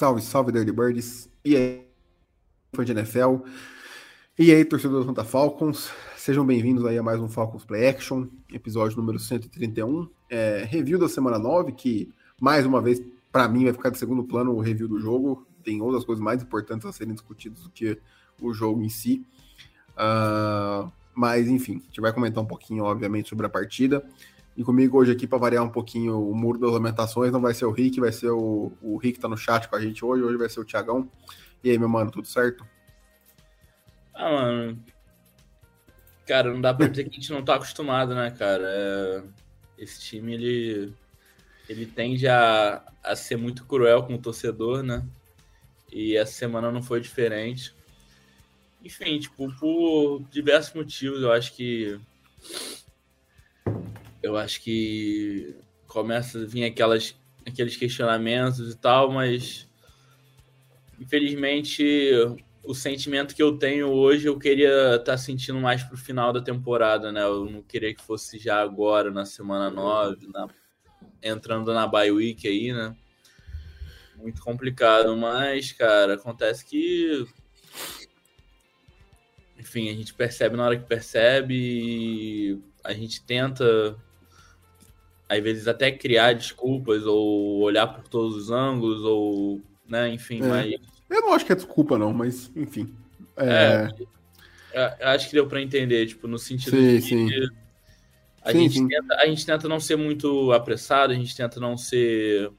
Salve, salve, Dirty Birds. E aí, fã de NFL. E aí, torcedor do Santa Falcons. Sejam bem-vindos aí a mais um Falcons Play Action, episódio número 131. É, review da semana 9, que mais uma vez, para mim, vai ficar de segundo plano o review do jogo. Tem outras coisas mais importantes a serem discutidas do que o jogo em si. Uh, mas, enfim, a gente vai comentar um pouquinho, obviamente, sobre a partida. E comigo hoje aqui, para variar um pouquinho o muro das lamentações, não vai ser o Rick, vai ser o, o Rick que tá no chat com a gente hoje, hoje vai ser o Thiagão. E aí, meu mano, tudo certo? Ah, mano. Cara, não dá pra dizer que a gente não tá acostumado, né, cara? É... Esse time, ele, ele tende a, a ser muito cruel com o torcedor, né? E essa semana não foi diferente. Enfim, tipo, por diversos motivos, eu acho que. Eu acho que começa a vir aquelas, aqueles questionamentos e tal, mas infelizmente o sentimento que eu tenho hoje eu queria estar tá sentindo mais pro final da temporada, né? Eu não queria que fosse já agora, na semana 9, na, entrando na bye week aí, né? Muito complicado, mas, cara, acontece que enfim, a gente percebe na hora que percebe a gente tenta às vezes até criar desculpas ou olhar por todos os ângulos ou, né, enfim, é. mas eu não acho que é desculpa não, mas enfim. É... é acho que deu para entender, tipo, no sentido sim, de sim. A, sim, gente. Tenta, a gente tenta não ser muito apressado, a gente tenta não ser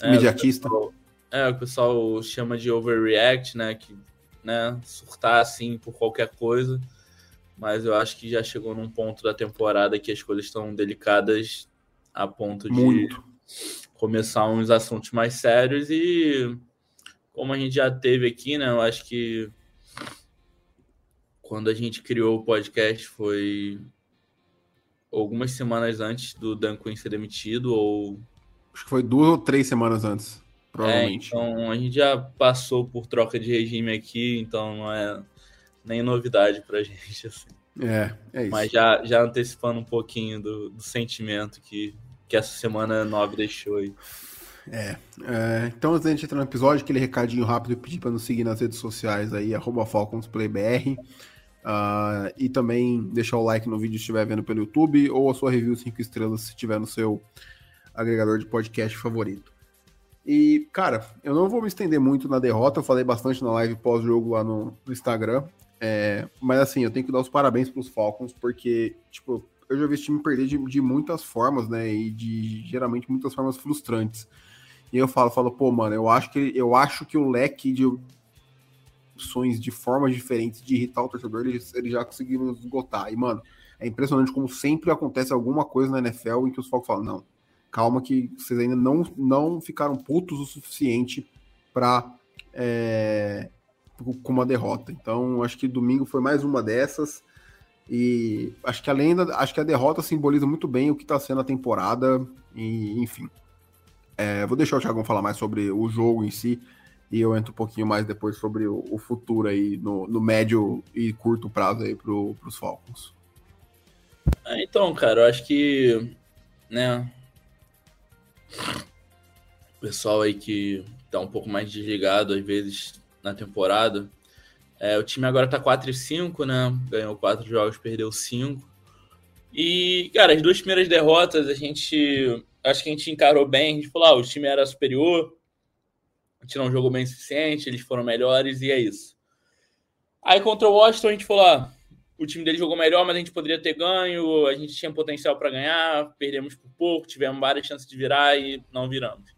é, imediatista. O pessoal, é, o pessoal chama de overreact, né, que né, surtar assim por qualquer coisa, mas eu acho que já chegou num ponto da temporada que as coisas estão delicadas a ponto de Muito. começar uns assuntos mais sérios e como a gente já teve aqui, né, eu acho que quando a gente criou o podcast foi algumas semanas antes do Dan Quinn ser demitido ou acho que foi duas ou três semanas antes provavelmente. É, então a gente já passou por troca de regime aqui, então não é nem novidade pra gente, assim. É, é isso. Mas já, já antecipando um pouquinho do, do sentimento que, que essa semana 9 deixou aí. É, é, então antes da gente entrar no episódio, aquele recadinho rápido e pedir para nos seguir nas redes sociais aí, arroba FalconsPlayBR. Uh, e também deixar o like no vídeo se estiver vendo pelo YouTube ou a sua review 5 estrelas se estiver no seu agregador de podcast favorito. E, cara, eu não vou me estender muito na derrota, eu falei bastante na live pós-jogo lá no, no Instagram. É, mas assim, eu tenho que dar os parabéns para os Falcons, porque, tipo, eu já vi esse time perder de, de muitas formas, né? E de geralmente muitas formas frustrantes. E eu falo, falo, pô, mano, eu acho que eu acho que o leque de opções de formas diferentes de irritar o torcedor, eles, eles já conseguiram esgotar. E, mano, é impressionante como sempre acontece alguma coisa na NFL em que os Falcons falam, não, calma que vocês ainda não, não ficaram putos o suficiente para é, com uma derrota. Então, acho que domingo foi mais uma dessas. E acho que além da, acho que a derrota simboliza muito bem o que está sendo a temporada. E, enfim. É, vou deixar o Thiago falar mais sobre o jogo em si. E eu entro um pouquinho mais depois sobre o, o futuro aí, no, no, médio e curto prazo aí para os Falcons. É, então, cara, eu acho que, né, o pessoal aí que tá um pouco mais desligado, às vezes, na temporada. É, o time agora tá 4 e 5, né? Ganhou 4 jogos, perdeu 5. E, cara, as duas primeiras derrotas a gente. Acho que a gente encarou bem. A gente falou, ah, o time era superior, a gente não jogou bem o suficiente, eles foram melhores e é isso. Aí contra o Washington a gente falou, ah, o time dele jogou melhor, mas a gente poderia ter ganho, a gente tinha potencial para ganhar, perdemos por pouco, tivemos várias chances de virar e não viramos.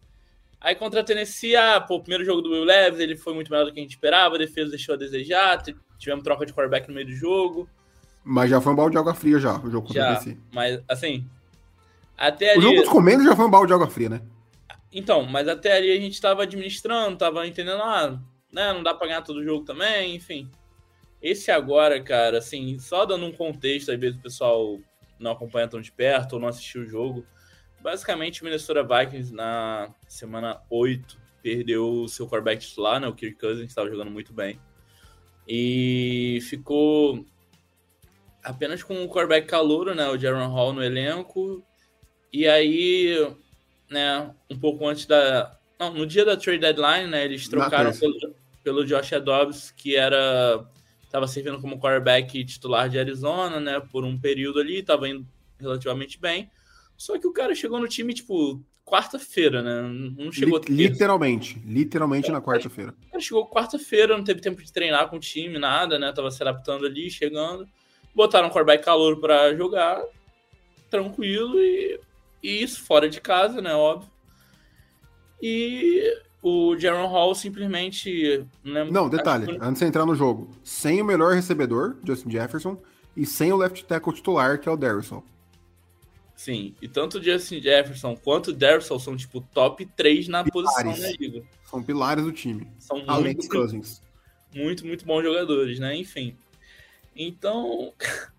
Aí contra a Tennessee, ah, pô, o primeiro jogo do Will Levis, ele foi muito melhor do que a gente esperava, a defesa deixou a desejar, tivemos troca de quarterback no meio do jogo. Mas já foi um balde de água fria já, o jogo contra já, a Tennessee. Mas, assim, até ali... O jogo dos comandos já foi um balde de água fria, né? então, mas até ali a gente estava administrando, estava entendendo, ah, né, não dá para ganhar todo jogo também, enfim. Esse agora, cara, assim, só dando um contexto, às vezes o pessoal não acompanha tão de perto ou não assistiu o jogo. Basicamente, o Minnesota Vikings na semana 8 perdeu o seu quarterback titular, né, o Kirk Cousins, estava jogando muito bem. E ficou apenas com o quarterback calouro, né, o Jaron Hall no elenco. E aí, né, um pouco antes da... Não, no dia da trade deadline, né, eles trocaram pelo, pelo Josh Dobbs, que era estava servindo como quarterback titular de Arizona, né, por um período ali, estava indo relativamente bem. Só que o cara chegou no time, tipo, quarta-feira, né? Não chegou. Literalmente, literalmente é, na quarta-feira. O cara chegou quarta-feira, não teve tempo de treinar com o time, nada, né? Tava se adaptando ali, chegando. Botaram um quarterback calor para jogar, tranquilo, e, e isso fora de casa, né? Óbvio. E o Jaron Hall simplesmente. Né, não, detalhe, que... antes de entrar no jogo, sem o melhor recebedor, Justin Jefferson, e sem o left tackle titular, que é o Darrison. Sim, e tanto o Justin Jefferson quanto o Darrison são, tipo, top 3 na pilares. posição da liga. São pilares do time. São Além muito, Cousins. Muito, muito bons jogadores, né? Enfim. Então.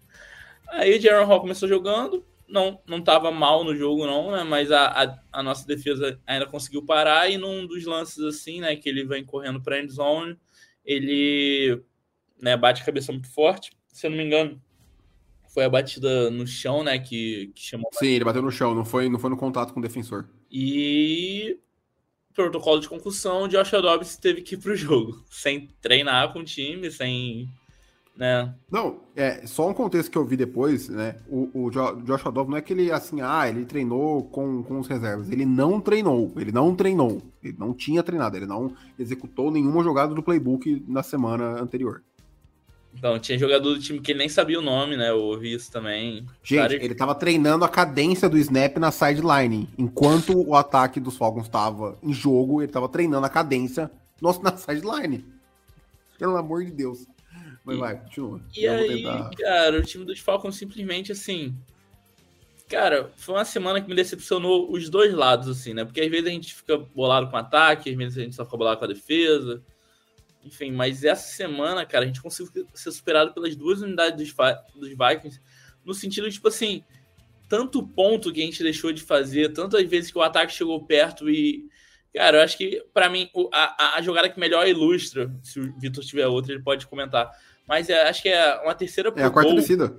Aí o Jaron Hall começou jogando, não não estava mal no jogo não, né? Mas a, a, a, nossa defesa ainda conseguiu parar e num dos lances assim, né, que ele vem correndo para end zone, ele né, bate a cabeça muito forte. Se eu não me engano, foi a batida no chão, né, que, que chamou. Sim, ele bateu no chão, não foi não foi no contato com o defensor. E protocolo de concussão, Josh Dobbs teve que ir pro jogo, sem treinar com o time, sem né? Não, é só um contexto que eu vi depois, né? O, o Josh Adolfo não é que ele assim, ah, ele treinou com, com os reservas. Ele não treinou, ele não treinou, ele não tinha treinado, ele não executou nenhuma jogada do playbook na semana anterior. Então, tinha jogador do time que ele nem sabia o nome, né? Eu ouvi isso também. Gente, Cara... ele tava treinando a cadência do snap na sideline. Enquanto o ataque dos Falcons estava em jogo, ele tava treinando a cadência na sideline. Pelo amor de Deus. Mas e, vai, continua. E aí, tentar... cara, o time dos Falcons simplesmente assim. Cara, foi uma semana que me decepcionou os dois lados, assim, né? Porque às vezes a gente fica bolado com o ataque, às vezes a gente só fica bolado com a defesa. Enfim, mas essa semana, cara, a gente conseguiu ser superado pelas duas unidades dos, dos Vikings, no sentido, tipo assim, tanto ponto que a gente deixou de fazer, tantas vezes que o ataque chegou perto e. Cara, eu acho que, para mim, a, a jogada que melhor ilustra, se o Vitor tiver outra, ele pode comentar mas é, acho que é uma terceira pro É a quarta gol. descida.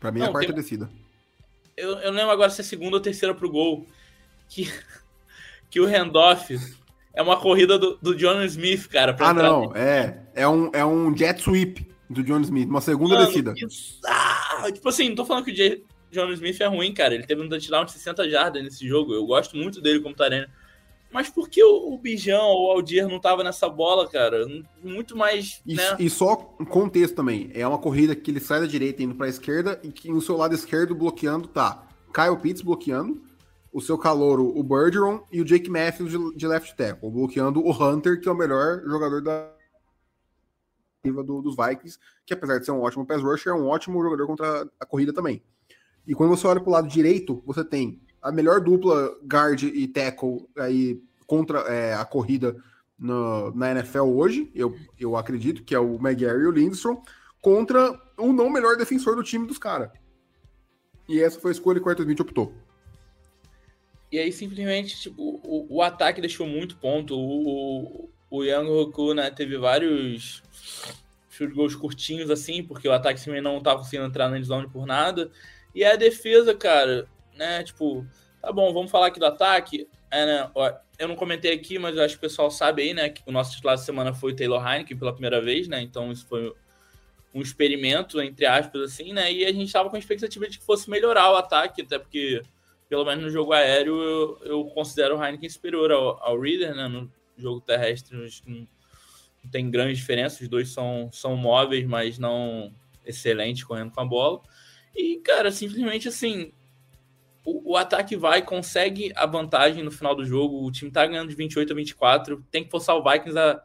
Pra mim é a quarta tem... descida. Eu, eu não lembro agora se é segunda ou terceira pro gol. Que, que o handoff é uma corrida do, do John Smith, cara. ah, não. É, é, um, é um jet sweep do John Smith. Uma segunda Mano, descida. Bizarro. Tipo assim, não tô falando que o John Smith é ruim, cara. Ele teve um touchdown de 60 jardas nesse jogo. Eu gosto muito dele como tarena. Mas por que o, Bijão ou o Aldir não tava nessa bola, cara? Muito mais. E, né? e só um contexto também. É uma corrida que ele sai da direita indo pra esquerda e que no seu lado esquerdo bloqueando tá Kyle Pitts bloqueando, o seu calouro, o Bergeron, e o Jake Matthews de, left tackle, bloqueando o Hunter, que é o melhor jogador da do, dos Vikings, que apesar de ser um ótimo pass rusher, é um ótimo jogador contra a corrida também. E quando você olha pro lado direito, você tem a melhor dupla guard e tackle aí contra é, a corrida no, na NFL hoje, eu, eu acredito que é o McGarry e o Lindstrom, contra o não melhor defensor do time dos caras. E essa foi a escolha que o Arthur Smith optou. E aí, simplesmente, tipo, o, o ataque deixou muito ponto. O, o Young Roku, né, teve vários gols curtinhos, assim, porque o ataque simplesmente não tava conseguindo entrar na zone por nada. E a defesa, cara, né? Tipo, tá bom, vamos falar aqui do ataque. É, né, ó, eu não comentei aqui, mas eu acho que o pessoal sabe aí, né? Que o nosso titular da semana foi o Taylor Heineken pela primeira vez, né? Então isso foi um experimento, entre aspas, assim, né? E a gente estava com a expectativa de que fosse melhorar o ataque, até porque, pelo menos no jogo aéreo, eu, eu considero o Heineken superior ao, ao Reader, né? No jogo terrestre, não, não tem grande diferença, os dois são, são móveis, mas não excelentes correndo com a bola. E, cara, simplesmente assim, o, o, ataque vai, consegue a vantagem no final do jogo. O time tá ganhando de 28 a 24. Tem que forçar o Vikings a,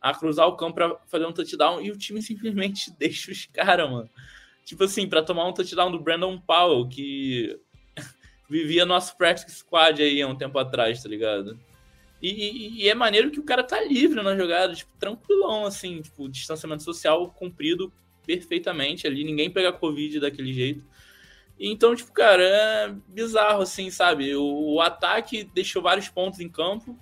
a cruzar o campo para fazer um touchdown. E o time simplesmente deixa os caras, mano. Tipo assim, para tomar um touchdown do Brandon Powell, que vivia nosso practice squad aí há um tempo atrás, tá ligado? E, e, e, é maneiro que o cara tá livre na jogada, tipo, tranquilão, assim, tipo, distanciamento social cumprido perfeitamente ali, ninguém pega Covid daquele jeito. Então, tipo, cara, é bizarro, assim, sabe? O, o, ataque deixou vários pontos em campo,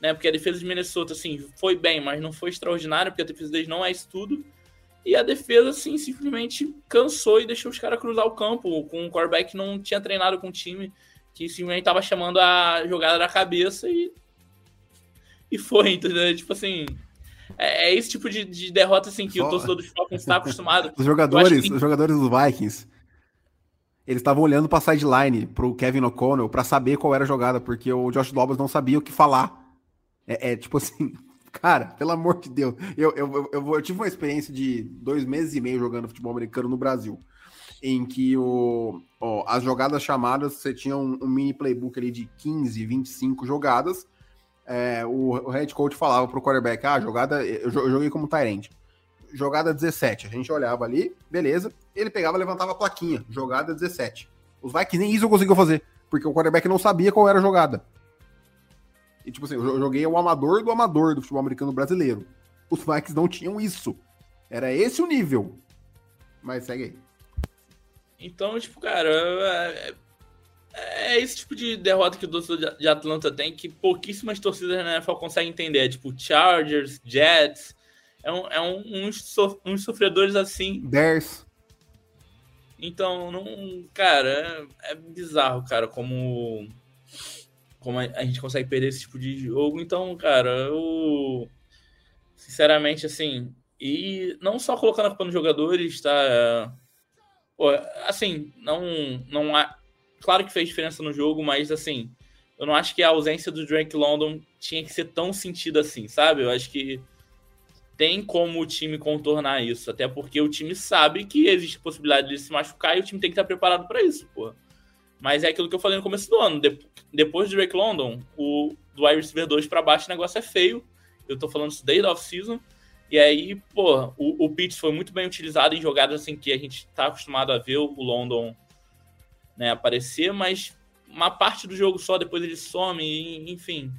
né? Porque a defesa de Minnesota, assim, foi bem, mas não foi extraordinária, porque a defesa deles não é isso tudo. E a defesa, assim, simplesmente cansou e deixou os caras cruzar o campo, com um quarterback que não tinha treinado com o time, que simplesmente tava chamando a jogada da cabeça e. E foi, entendeu? Tipo assim. É, é esse tipo de, de derrota, assim, que Só... o torcedor dos Falcons está acostumado. os jogadores, que... os jogadores dos Vikings eles estavam olhando pra sideline, pro Kevin O'Connell, para saber qual era a jogada, porque o Josh Dobbs não sabia o que falar. É, é tipo assim, cara, pelo amor de Deus. Eu, eu, eu, eu, tive uma experiência de dois meses e meio jogando futebol americano no Brasil, em que o, ó, as jogadas chamadas, você tinha um, um, mini playbook ali de 15, 25 jogadas. É, o, o head coach falava pro quarterback, ah, jogada, eu joguei como Tyrant jogada 17. A gente olhava ali, beleza. Ele pegava, levantava a plaquinha, jogada 17. Os Vikings nem isso eu conseguiu fazer, porque o quarterback não sabia qual era a jogada. E tipo assim, eu joguei o amador do amador do futebol americano brasileiro. Os Vikings não tinham isso. Era esse o nível. Mas segue aí. Então, tipo, cara, é, é esse tipo de derrota que o torcedor de Atlanta tem que pouquíssimas torcidas na NFL conseguem entender. Tipo, Chargers, Jets, é, um, é um, uns, so, uns sofredores assim. Bears. Então, não, cara, é, é bizarro, cara, como, como a, gente consegue perder esse tipo de jogo. Então, cara, eu. Sinceramente, assim. E não só colocando a culpa nos jogadores, tá? Pô, assim, não, não há. Claro que fez diferença no jogo, mas assim, eu não acho que a ausência do Drake London tinha que ser tão sentida assim, sabe? Eu acho que tem como o time contornar isso, até porque o time sabe que existe possibilidade de se machucar e o time tem que estar preparado para isso, pô. Mas é aquilo que eu falei no começo do ano. De depois do Drake London, o do wide receiver 2 para baixo, o negócio é feio. Eu tô falando isso desde off-season. E aí, pô, o, o Pitts foi muito bem utilizado em jogadas assim que a gente tá acostumado a ver o London né, aparecer, mas uma parte do jogo só, depois ele some, e, enfim.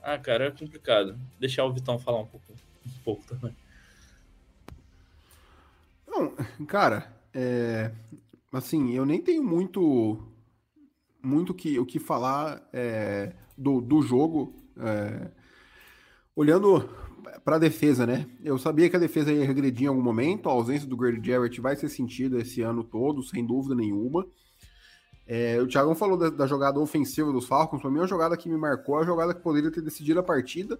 Ah, cara, é complicado. Deixar o Vitão falar um pouco um pouco também. Não, cara, é, assim, eu nem tenho muito muito que, o que falar é, do, do jogo. É, olhando para a defesa, né? Eu sabia que a defesa ia regredir em algum momento. A ausência do Grady Jarrett vai ser sentida esse ano todo, sem dúvida nenhuma. É, o Thiago falou da, da, jogada ofensiva dos Falcons. Para mim, a jogada que me marcou, a jogada que poderia ter decidido a partida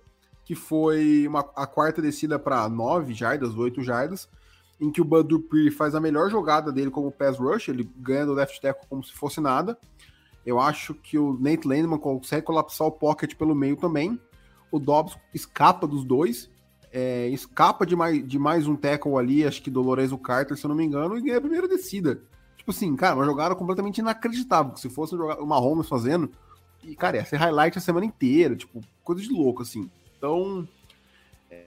que foi uma, a quarta descida para 9 jardas, 8 jardas, em que o Bud Dupree faz a melhor jogada dele como pass rush, ele ganha do left tackle como se fosse nada. Eu acho que o Nate Landman consegue colapsar o pocket pelo meio também. O Dobbs escapa dos dois, é, escapa de mais, de mais um tackle ali, acho que do Lorenzo Carter, se eu não me engano, e ganha a primeira descida. Tipo assim, cara, uma jogada completamente inacreditável. Se fosse uma Holmes fazendo, e, cara, ia ser highlight a semana inteira, tipo, coisa de louco, assim. Então, é,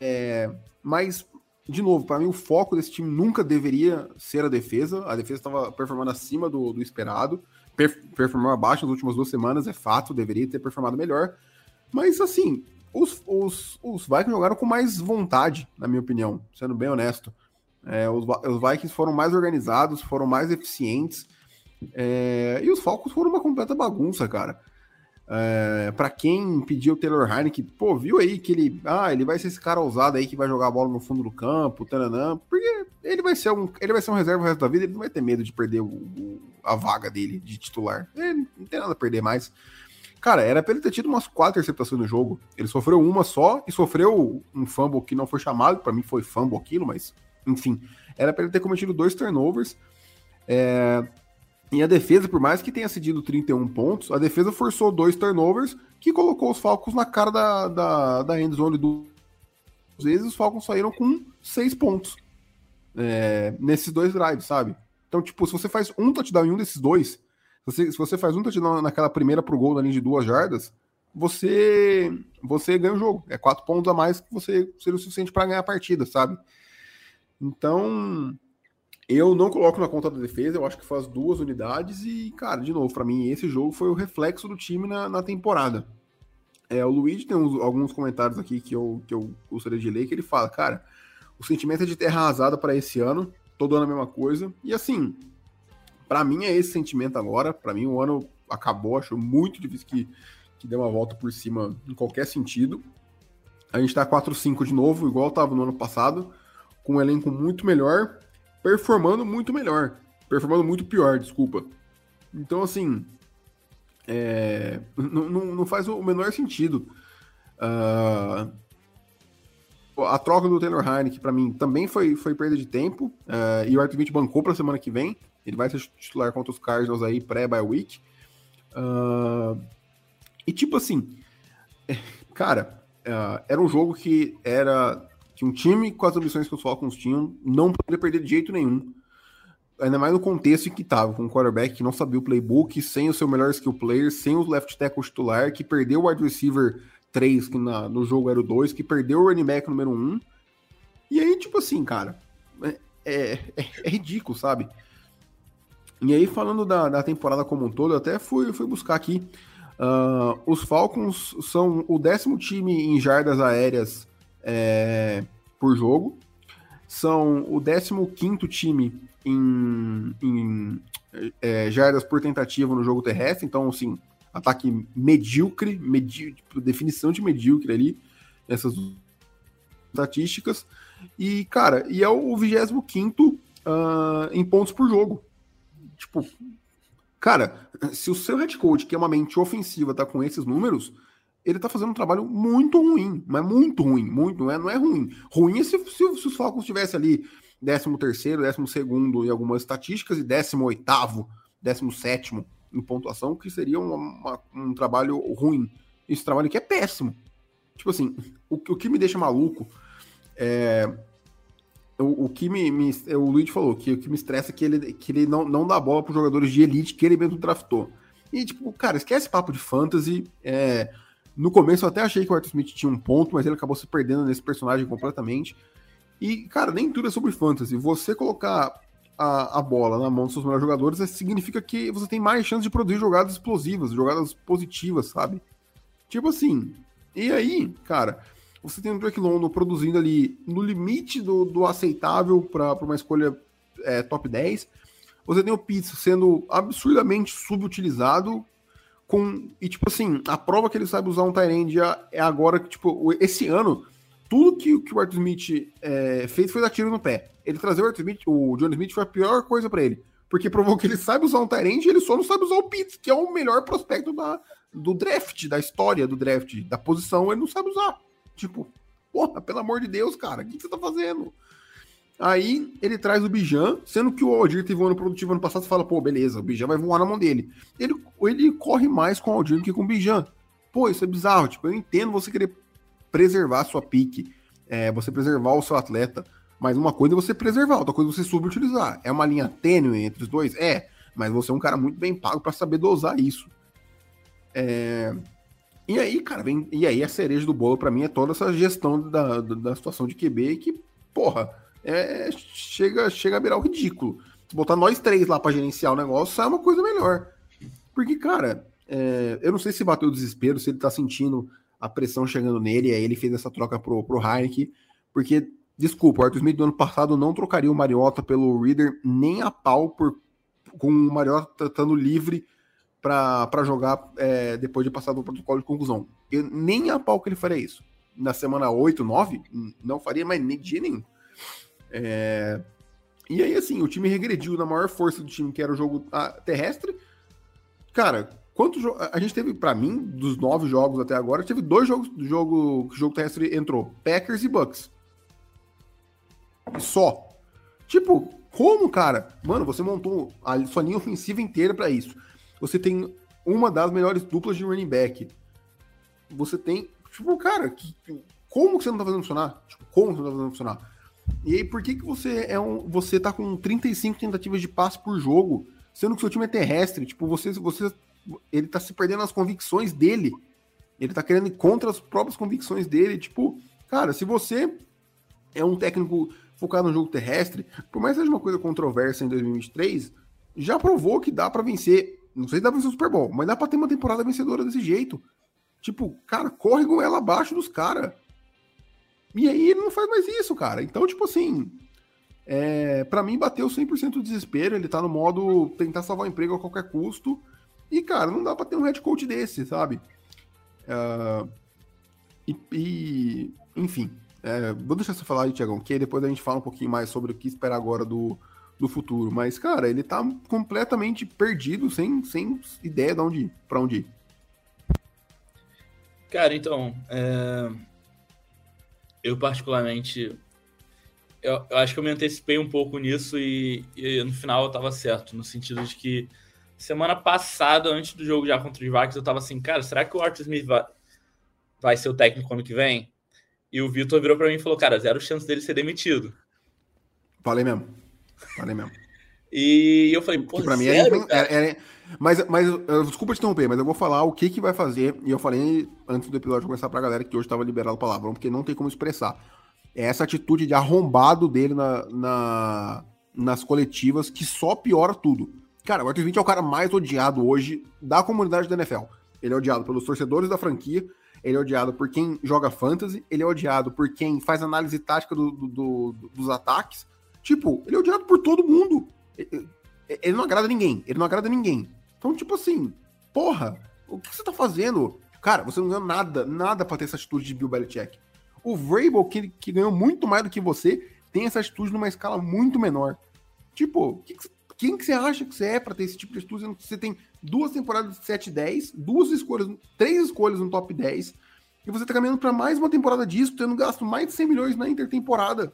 é, mas, de novo, para mim o foco desse time nunca deveria ser a defesa. A defesa estava performando acima do, do esperado, per, performou abaixo nas últimas duas semanas, é fato, deveria ter performado melhor. Mas, assim, os, os, os Vikings jogaram com mais vontade, na minha opinião, sendo bem honesto. É, os, os, Vikings foram mais organizados, foram mais eficientes. É, e os Falcons foram uma completa bagunça, cara. É, para quem pediu o Taylor Heineken, pô, viu aí que ele, ah, ele vai ser esse cara ousado aí que vai jogar a bola no fundo do campo, taranã, porque ele vai ser um, ele vai ser um reserva o resto da vida, ele não vai ter medo de perder o, o, a vaga dele de titular. Ele não tem nada a perder mais. Cara, era pra ele ter tido umas quatro interceptações no jogo. Ele sofreu uma só e sofreu um fumble que não foi chamado, para mim foi fumble aquilo, mas enfim, era para ele ter cometido dois turnovers. É, e a defesa, por mais que tenha cedido 31 pontos, a defesa forçou dois turnovers que colocou os Falcons na cara da, da, da endzone duas vezes. Os Falcons saíram com seis pontos é, nesses dois drives, sabe? Então, tipo, se você faz um touchdown em um desses dois, se você, se você faz um touchdown naquela primeira pro gol na linha de duas jardas, você você ganha o jogo. É quatro pontos a mais que você seria o suficiente para ganhar a partida, sabe? Então, Eu não coloco na conta da defesa, eu acho que faz duas unidades e, cara, de novo, para mim esse jogo foi o reflexo do time na, na temporada. É, o Luigi tem uns, alguns comentários aqui que eu, que eu gostaria de ler, que ele fala, cara, o sentimento é de terra arrasada para esse ano, todo ano a mesma coisa, e assim, para mim é esse sentimento agora, para mim o ano acabou, acho muito difícil que, que dê uma volta por cima em qualquer sentido. A gente tá 4-5 de novo, igual tava no ano passado, com um elenco muito melhor, performando muito melhor. Performando muito pior, desculpa. Então, assim, é, não, não, faz o menor sentido. Uh, a troca do Taylor Heineken, para mim, também foi, foi perda de tempo. Uh, e o Arthur Smith bancou para semana que vem. Ele vai ser titular contra os Cardinals aí, pré-bye week. Uh, e tipo assim, cara, era um jogo que era um time com as ambições que os Falcons tinham não poderia perder de jeito nenhum. Ainda mais no contexto em que estava, com um quarterback que não sabia o playbook, sem o seu melhor skill player, sem o left tackle titular, que perdeu o wide receiver 3, que na, no jogo era o 2, que perdeu o running back número 1. E aí, tipo assim, cara, é, é, é ridículo, sabe? E aí, falando da, da temporada como um todo, eu até fui, fui buscar aqui. Uh, os Falcons são o décimo time em jardas aéreas é, por jogo. São o 15 time em, em é, jardas por tentativa no jogo terrestre. Então, assim, ataque medíocre, medí tipo, definição de medíocre ali, nessas estatísticas. E, cara, e é o 25 uh, ah, em pontos por jogo. Tipo, cara, se o seu head coach, que é uma mente ofensiva, tá com esses números, ele tá fazendo um trabalho muito ruim, mas muito ruim, muito, não é, não é ruim. Ruim é se, se, se os Falcons tivesse ali 13 terceiro, 12 segundo em algumas estatísticas e 18 oitavo, 17 em pontuação, que seria uma, uma, um trabalho ruim. Esse trabalho aqui é péssimo. Tipo assim, o, o que me deixa maluco é o, o que me, me, O Luiz falou que o que me estressa é que ele, que ele não, não dá bola para jogadores de elite que ele mesmo draftou. E, tipo, cara, esquece papo de fantasy. É, no começo eu até achei que o Arthur Smith tinha um ponto, mas ele acabou se perdendo nesse personagem completamente. E, cara, nem tudo é sobre fantasy. Você colocar a, a bola na mão dos seus melhores jogadores é, significa que você tem mais chance de produzir jogadas explosivas, jogadas positivas, sabe? Tipo assim. E aí, cara, você tem o Drake London produzindo ali no limite do, do aceitável para uma escolha é, top 10. Você tem o Pitts sendo absurdamente subutilizado com e tipo assim, a prova que ele sabe usar um Tyrande é agora que tipo, esse ano tudo que, que o Arthur Smith é, fez foi dar tiro no pé. Ele trazer o Arthur Smith, o John Smith foi a pior coisa para ele, porque provou que ele sabe usar um Tyrande e ele só não sabe usar o Pitts, que é o melhor prospecto da, do draft, da história do draft, da posição, ele não sabe usar. Tipo, porra, pelo amor de Deus, cara, o que, você tá fazendo? Aí ele traz o Bijan, sendo que o Aldir teve um ano produtivo ano passado, fala, pô, beleza, o Bijan vai voar na mão dele. Ele, ele corre mais com o Aldir do que com o Bijan. Pô, isso é bizarro. Tipo, eu entendo você querer preservar a sua pique, é, você preservar o seu atleta, mas uma coisa é você preservar, outra coisa é você subutilizar. É uma linha tênue entre os dois? É, mas você é um cara muito bem pago para saber dosar isso. É, e aí, cara, vem, e aí a cereja do bolo para mim é toda essa gestão da, da situação de QB que, porra, é, chega, chega a virar o ridículo. Se botar nós três lá para gerenciar o negócio, sai uma coisa melhor. Porque, cara, é, eu não sei se bateu o desespero, se ele tá sentindo a pressão chegando nele, aí ele fez essa troca pro, pro Heineken, porque, desculpa, o Arthur Smith do ano passado não trocaria o Mariota pelo Reader nem a pau por, com o Mariota estando livre para jogar é, depois de passar do protocolo de conclusão. Eu, nem a pau que ele faria isso. Na semana 8, 9, não faria mais nem dia nenhum. É... E aí, assim, o time regrediu na maior força do time, que era o jogo ah, terrestre. Cara, quantos A gente teve, para mim, dos nove jogos até agora, teve dois jogos do jogo que o jogo terrestre entrou: Packers e Bucks. E só. Tipo, como, cara? Mano, você montou a sua linha ofensiva inteira para isso você tem uma das melhores duplas de running back. Você tem, tipo, cara, que, como que você não tá fazendo funcionar? Tipo, como você não tá fazendo funcionar? E aí, por que que você é um, você tá com 35 tentativas de passe por jogo, sendo que seu time é terrestre? Tipo, você, você ele tá se perdendo as convicções dele. Ele tá querendo ir contra as próprias convicções dele, tipo, cara, se você é um técnico focar no jogo terrestre, por mais que seja uma coisa controversa em 2023, já provou que dá para vencer. Não sei se dá pra vencer o Super Bowl, mas dá pra ter uma temporada vencedora desse jeito. Tipo, cara, corre com ela abaixo dos caras. E aí ele não faz mais isso, cara. Então, tipo assim, é, para mim bateu 100% o desespero. Ele tá no modo tentar salvar o emprego a qualquer custo. E, cara, não dá pra ter um head coach desse, sabe? Uh, e, e, enfim, é, vou deixar você falar aí, Tiagão, que aí depois a gente fala um pouquinho mais sobre o que esperar agora do, do futuro. Mas, cara, ele tá completamente perdido, sem, sem ideia de onde pra onde ir. Cara, então, é... eu particularmente, eu, eu, acho que eu me antecipei um pouco nisso e, e, no final eu tava certo, no sentido de que semana passada, antes do jogo já contra os Vikings, eu tava assim, cara, será que o Arthur Smith vai, vai ser o técnico ano que vem? E o Vitor virou para mim e falou, cara, zero chance dele ser demitido. Falei mesmo. Falei mesmo. e eu falei, pô, pra mim sério, era, era, mas, mas desculpa te interromper, mas eu vou falar o que que vai fazer. E eu falei antes do episódio começar pra galera que hoje tava liberado o palavrão, porque não tem como expressar. É essa atitude de arrombado dele na, na nas coletivas que só piora tudo. Cara, o Arthur Smith é o cara mais odiado hoje da comunidade da NFL. Ele é odiado pelos torcedores da franquia, ele é odiado por quem joga fantasy, ele é odiado por quem faz análise tática do, do, do, dos ataques. Tipo, ele é odiado por todo mundo. Ele, ele não agrada ninguém, ele não agrada ninguém. Então, tipo assim, porra, o que você tá fazendo? Cara, você não ganhou nada, nada pra ter essa atitude de Bill Belichick. O Vrabel, que, que ganhou muito mais do que você, tem essa atitude numa escala muito menor. Tipo, que que, quem que você acha que você é para ter esse tipo de atitude? Você tem duas temporadas de 7 10, duas escolhas, três escolhas no top 10, e você tá caminhando para mais uma temporada disso, tendo gasto mais de 100 milhões na intertemporada.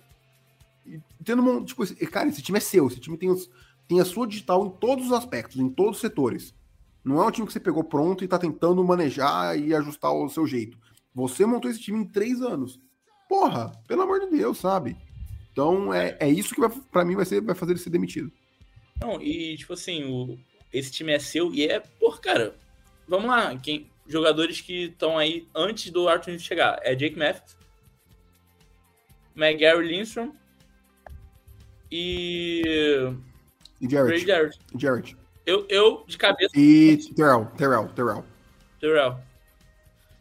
E tendo tipo, cara, esse time é seu, esse time tem, os, tem a sua digital em todos os aspectos, em todos os setores. Não é um time que você pegou pronto e tá tentando manejar e ajustar o seu jeito. Você montou esse time em três anos. Porra, pelo amor de Deus, sabe? Então é, é isso que para mim vai, ser, vai fazer ele ser demitido. Não, e tipo assim, o, esse time é seu e é, por cara, vamos lá, quem, jogadores que estão aí antes do Arthur chegar. É Jake Mathis, McGarry Lindstrom e. E Jarrett. Jarrett. Jarrett. Eu, eu, de cabeça. E Terrell, Terrell, Terrell. Terrell.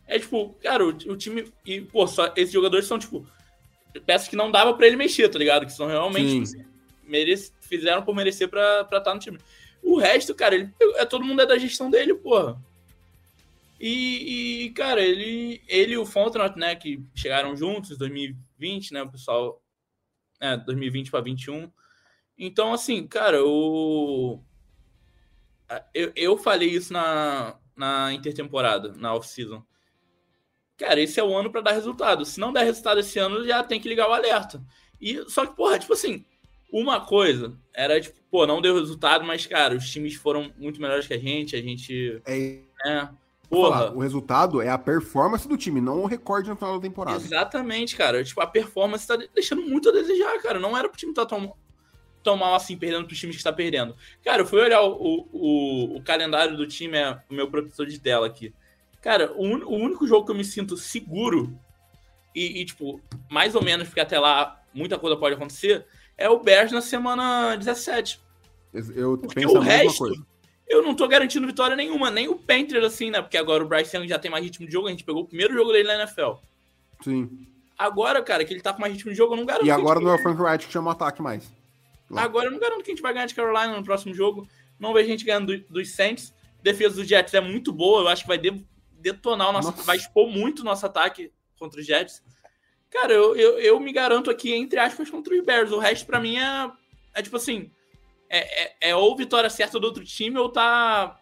É tipo, cara, o, o, time. E, pô, só, esses jogadores são, tipo, peças que não dava pra ele mexer, tá ligado? Que são realmente. Tipo, merece, fizeram por merecer pra estar tá no time. O resto, cara, ele, é, todo mundo é da gestão dele, porra. E, e, cara, ele, ele e o Fontenot, né, que chegaram juntos em 2020, né, o pessoal, é, 2020 para 21. Então, assim, cara, o... eu, eu falei isso na, na intertemporada, na off-season. Cara, esse é o ano para dar resultado. Se não der resultado esse ano, já tem que ligar o alerta. E só que, porra, tipo assim, uma coisa era tipo, pô, não deu resultado, mas cara, os times foram muito melhores que a gente, a gente é, é Porra. Falar, o resultado é a performance do time, não o recorde no final da temporada. Exatamente, cara. Tipo, a performance tá deixando muito a desejar, cara. Não era pro time estar tá tão, tão mal assim, perdendo pros times que está perdendo. Cara, eu fui olhar o, o, o, calendário do time, é o meu protetor de tela aqui. Cara, o, o único jogo que eu me sinto seguro e, e, tipo, mais ou menos, porque até lá muita coisa pode acontecer, é o Bears na semana 17. Eu porque penso o resto, coisa eu não tô garantindo vitória nenhuma, nem o Panthers, assim, né? Porque agora o Bryce Young já tem mais ritmo de jogo, a gente pegou o primeiro jogo dele na NFL. Sim. Agora, cara, que ele tá com mais ritmo de jogo, eu não garanto. E agora não é o Frank Wright que chama o ataque mais. Lá. Agora eu não garanto que a gente vai ganhar de Carolina no próximo jogo. Não vejo a gente ganhando do, dos Saints. Defesa dos Jets é muito boa, eu acho que vai de, detonar o nosso. Nossa. Vai expor muito o nosso ataque contra os Jets. Cara, eu, eu, eu me garanto aqui, entre aspas, contra os Bears. O resto, para mim, é, é tipo assim é, é, é, ou vitória certa do outro time ou tá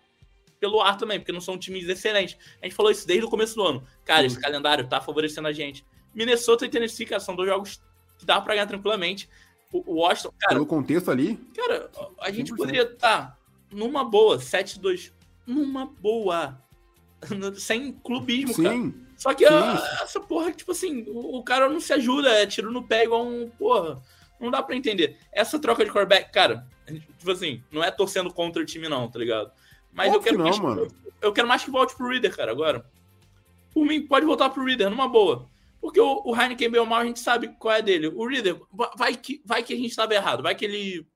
pelo ar também, porque não são times excelentes. A gente falou isso desde o começo do ano. Cara, Sim. esse calendário tá favorecendo a gente. Minnesota e Tennessee, cara, são dois jogos que dá pra ganhar tranquilamente. O Washington, cara. Pelo contexto ali? Cara, a gente 100%. poderia estar tá numa boa, 7-2. Numa boa. Sem clubismo, Sim. cara. Só que a, essa porra, tipo assim, o, o, cara não se ajuda, é tiro no pé igual um. Porra. Não dá pra entender. Essa troca de quarterback, cara, tipo assim, não é torcendo contra o time, não, tá ligado? Mas eu quero, não, mais, mano. eu quero mais que volte pro Reader, cara, agora. Por mim, pode voltar pro Reader, numa boa. Porque o, o Heineken bem ou mal, a gente sabe qual é dele. O Reader, vai que, vai que a gente estava errado, vai que ele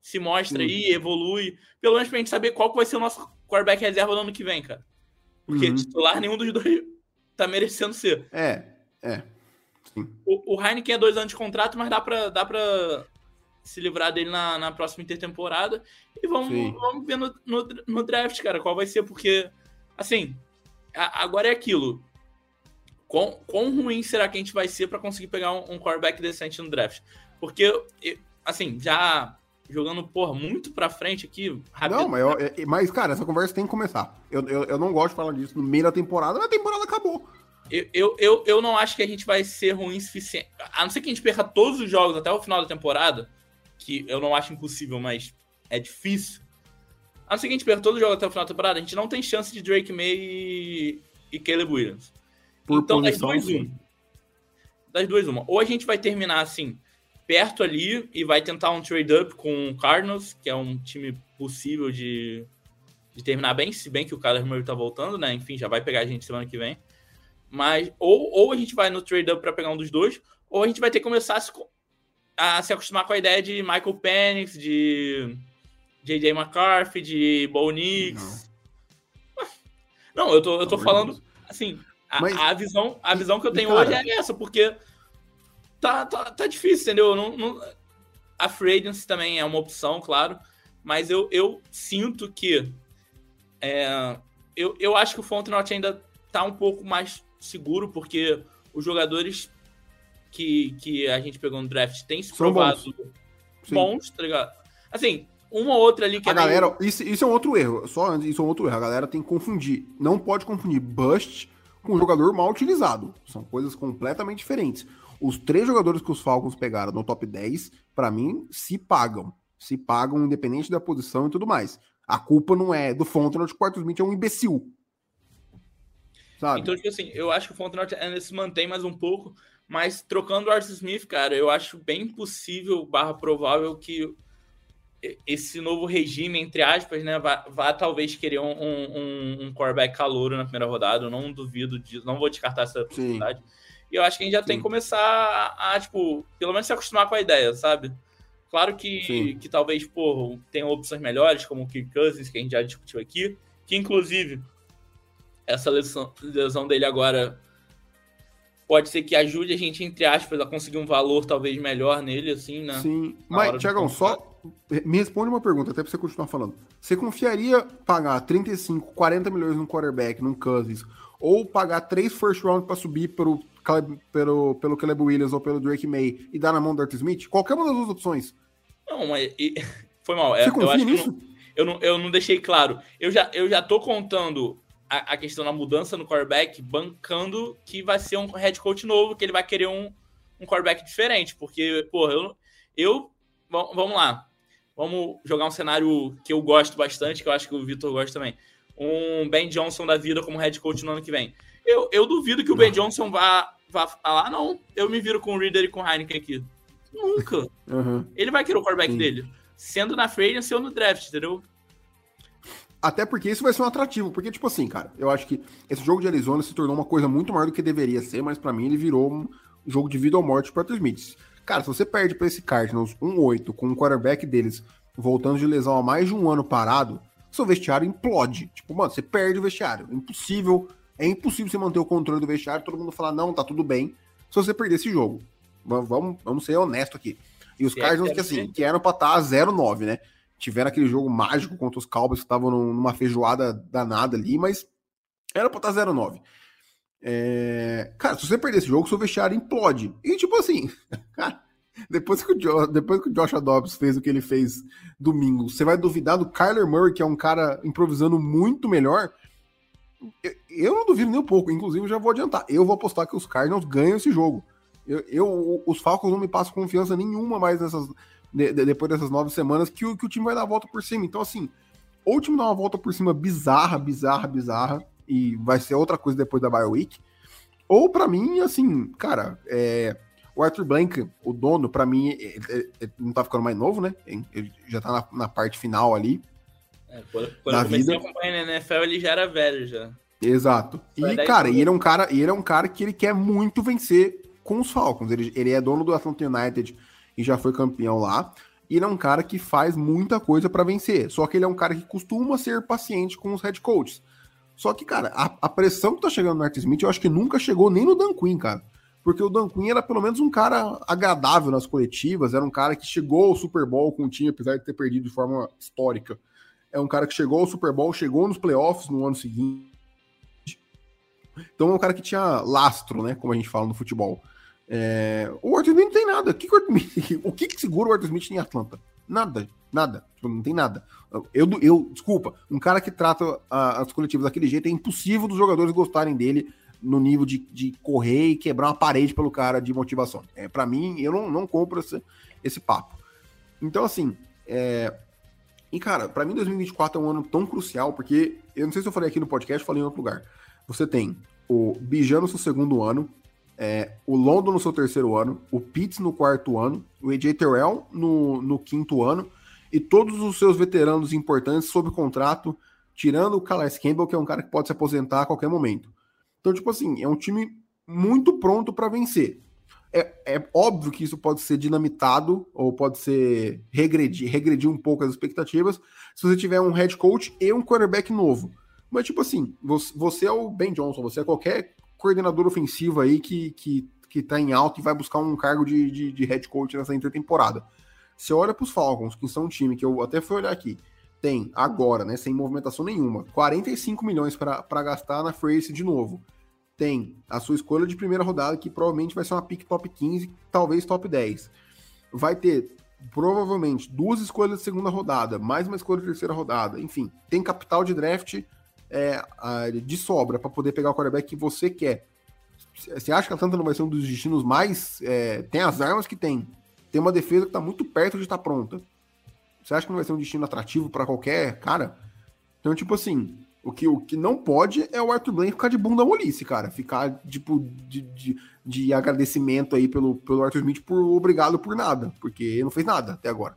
se mostra uhum. aí, evolui, pelo menos pra gente saber qual vai ser o nosso quarterback reserva no ano que vem, cara. Porque uhum. titular nenhum dos dois tá merecendo ser. É, é. Sim. O, o Heineken é dois anos de contrato, mas dá pra, dá pra se livrar dele na, na próxima intertemporada. E vamos, vamos ver no, no, no, draft, cara, qual vai ser, porque, assim, a, agora é aquilo. Quão, quão ruim será que a gente vai ser para conseguir pegar um, um quarterback decente no draft? Porque, assim, já jogando, porra, muito pra frente aqui. Rápido. Não, mas, eu, mas, cara, essa conversa tem que começar. Eu, eu, eu não gosto de falar disso no meio da temporada, mas a temporada acabou. Eu, eu, eu, eu não acho que a gente vai ser ruim o suficiente. A não ser que a gente perca todos os jogos até o final da temporada, que eu não acho impossível, mas é difícil. A não ser que a gente perca todos os jogos até o final da temporada, a gente não tem chance de Drake May e, e Caleb Williams. Por então, posição, das duas, uma. Das duas, uma. Ou a gente vai terminar assim, perto ali, e vai tentar um trade-up com o Cardinals, que é um time possível de, de terminar bem, se bem que o Kyler Murray tá voltando, né? Enfim, já vai pegar a gente semana que vem. Mas, ou, ou a gente vai no trade-up para pegar um dos dois, ou a gente vai ter que começar a se, a se acostumar com a ideia de Michael Penix, de J.J. McCarthy, de Bo Nix. Não. Não, eu tô, eu tô falando, assim, Mas... a, visão, a visão que eu tenho cara... hoje é essa, porque tá, tá, tá difícil, entendeu? Não, não... A free agency também é uma opção, claro, mas eu, eu sinto que é, eu, eu acho que o Fontenot ainda tá um pouco mais seguro, porque os jogadores que, que a gente pegou no draft têm se São provado bons, bons tá ligado? Assim, uma ou outra ali que a é galera, meio... isso, isso é um outro erro. Só isso é um outro erro. A galera tem que confundir. Não pode confundir bust com jogador mal utilizado. São coisas completamente diferentes. Os três jogadores que os Falcons pegaram no top 10, para mim, se pagam. Se pagam independente da posição e tudo mais. A culpa não é do Fontenot, o Quarto Smith é um imbecil. Sabe? Então, tipo assim, eu acho que o Fontenot ainda se mantém mais um pouco, mas trocando o Arthur Smith, cara, eu acho bem possível, barra provável, que esse novo regime, entre aspas, né, vá, vá talvez querer um, um, um quarterback calouro na primeira rodada. Eu não duvido disso, não vou descartar essa possibilidade. E eu acho que a gente já Sim. tem que começar a, a, tipo, pelo menos se acostumar com a ideia, sabe? Claro que, que talvez, pô, tenha opções melhores, como o Kirk Cousins, que a gente já discutiu aqui, que inclusive essa lesão, lesão dele agora pode ser que ajude a gente, entre aspas, a conseguir um valor talvez melhor nele, assim, né? Sim, mas, Tiagão, só me responde uma pergunta, até pra você continuar falando. Você confiaria pagar 35, 40 milhões num quarterback, num Cousins, ou pagar três first round para subir pelo, pelo, pelo Caleb Williams ou pelo Drake May e dar na mão do Arthur Smith? Qualquer uma das duas opções. Não, mas e, foi mal. É, você confia eu acho nisso? Que eu, não, eu não deixei claro. Eu já, eu já tô contando a, a, questão da mudança no quarterback, bancando que vai ser um head coach novo, que ele vai querer um, um quarterback diferente. Porque, porra, eu, eu. Vamos lá. Vamos jogar um cenário que eu gosto bastante, que eu acho que o Vitor gosta também. Um Ben Johnson da vida como head coach no ano que vem. Eu, eu duvido que o Ben Johnson vá, vá falar, não, eu me viro com o Reader e com o Heineken aqui. Nunca. Uhum. Ele vai querer o quarterback Sim. dele. Sendo na free ou no draft, entendeu? Até porque isso vai ser um atrativo. Porque, tipo assim, cara, eu acho que esse jogo de Arizona se tornou uma coisa muito maior do que deveria ser, mas para mim ele virou um jogo de vida ou morte para os Smiths. Cara, se você perde para esse Cardinals 1-8 com o quarterback deles voltando de lesão há mais de um ano parado, seu vestiário implode. Tipo, mano, você perde o vestiário. Impossível. É impossível você manter o controle do vestiário, todo mundo falar, não, tá tudo bem, se você perder esse jogo. Vamos, vamos ser honesto aqui. E os Cardinals, que assim, que eram pra estar tá 0-9, né? tiveram aquele jogo mágico contra os Cowboys que estavam numa feijoada danada ali, mas era pra estar 0-9. É... Cara, se você perder esse jogo, seu vestiário implode. E tipo assim, depois que, o jo... depois que o Josh Dobbs fez o que ele fez domingo, você vai duvidar do Kyler Murray, que é um cara improvisando muito melhor? Eu não duvido nem um pouco, inclusive já vou adiantar. Eu vou apostar que os Cardinals ganham esse jogo. Eu, eu, os Falcons não me passam confiança nenhuma mais nessas, de, de, depois dessas nove semanas, que o, que o time vai dar a volta por cima. Então, assim, ou o time dá uma volta por cima bizarra, bizarra, bizarra, e vai ser outra coisa depois da bye week, ou para mim, assim, cara, é, o Arthur Blank, o dono, para mim, ele, ele, ele, não tá ficando mais novo, né? Ele já tá na, na parte final ali. É, quando, quando eu comecei vida. a acompanhar na NFL, ele já era velho já. Exato. E, cara, e ele é um cara, ele é um cara que ele quer muito vencer com os Falcons. Ele, ele é dono do Atlanta United e já foi campeão lá. E ele é um cara que faz muita coisa para vencer. Só que ele é um cara que costuma ser paciente com os head coaches. Só que, cara, a, a pressão que tá chegando no Art Smith, eu acho que nunca chegou nem no Dan Quinn, cara. Porque o Dan Quinn era pelo menos um cara agradável nas coletivas, era um cara que chegou ao Super Bowl com o time, apesar de ter perdido de forma histórica. É um cara que chegou ao Super Bowl, chegou nos playoffs no ano seguinte. Então é um cara que tinha lastro, né? Como a gente fala no futebol. É... O Arthur Smith não tem nada. O que, que o, Smith... o que, que segura o Arthur Smith em Atlanta? Nada, nada. Tipo, não tem nada. Eu, eu, desculpa, um cara que trata as coletivas daquele jeito é impossível dos jogadores gostarem dele no nível de, de correr e quebrar uma parede pelo cara de motivação. É, para mim, eu não, não compro esse, esse papo. Então, assim, é... e cara, para mim 2024 é um ano tão crucial, porque eu não sei se eu falei aqui no podcast, falei em outro lugar. Você tem o Bijan no seu segundo ano, é, o London no seu terceiro ano, o Pitts no quarto ano, o AJ Terrell no, no quinto ano, e todos os seus veteranos importantes sob contrato, tirando o Calais Campbell, que é um cara que pode se aposentar a qualquer momento. Então, tipo assim, é um time muito pronto para vencer. É, é, óbvio que isso pode ser dinamitado ou pode ser regredir, regredir um pouco as expectativas se você tiver um head coach e um quarterback novo. Mas, tipo assim, você, você é o Ben Johnson, você é qualquer coordenador ofensivo aí que, que, que tá em alta e vai buscar um cargo de, de, de head coach nessa intertemporada. Você olha para os Falcons, que são um time que eu até fui olhar aqui, tem agora, né, sem movimentação nenhuma, 45 milhões para gastar na Face de novo. Tem a sua escolha de primeira rodada, que provavelmente vai ser uma pick top 15, talvez top 10. Vai ter provavelmente duas escolhas de segunda rodada, mais uma escolha de terceira rodada. Enfim, tem capital de draft é, de sobra para poder pegar o quarterback que você quer. Você acha que a Atlanta não vai ser um dos destinos mais. É, tem as armas que tem. Tem uma defesa que está muito perto de estar tá pronta. Você acha que não vai ser um destino atrativo para qualquer cara? Então, tipo assim, o que, o que não pode é o Arthur Blank ficar de bunda molice, cara. Ficar, tipo, de, de, de, agradecimento aí pelo, pelo Arthur Smith por obrigado por nada, porque não fez nada até agora.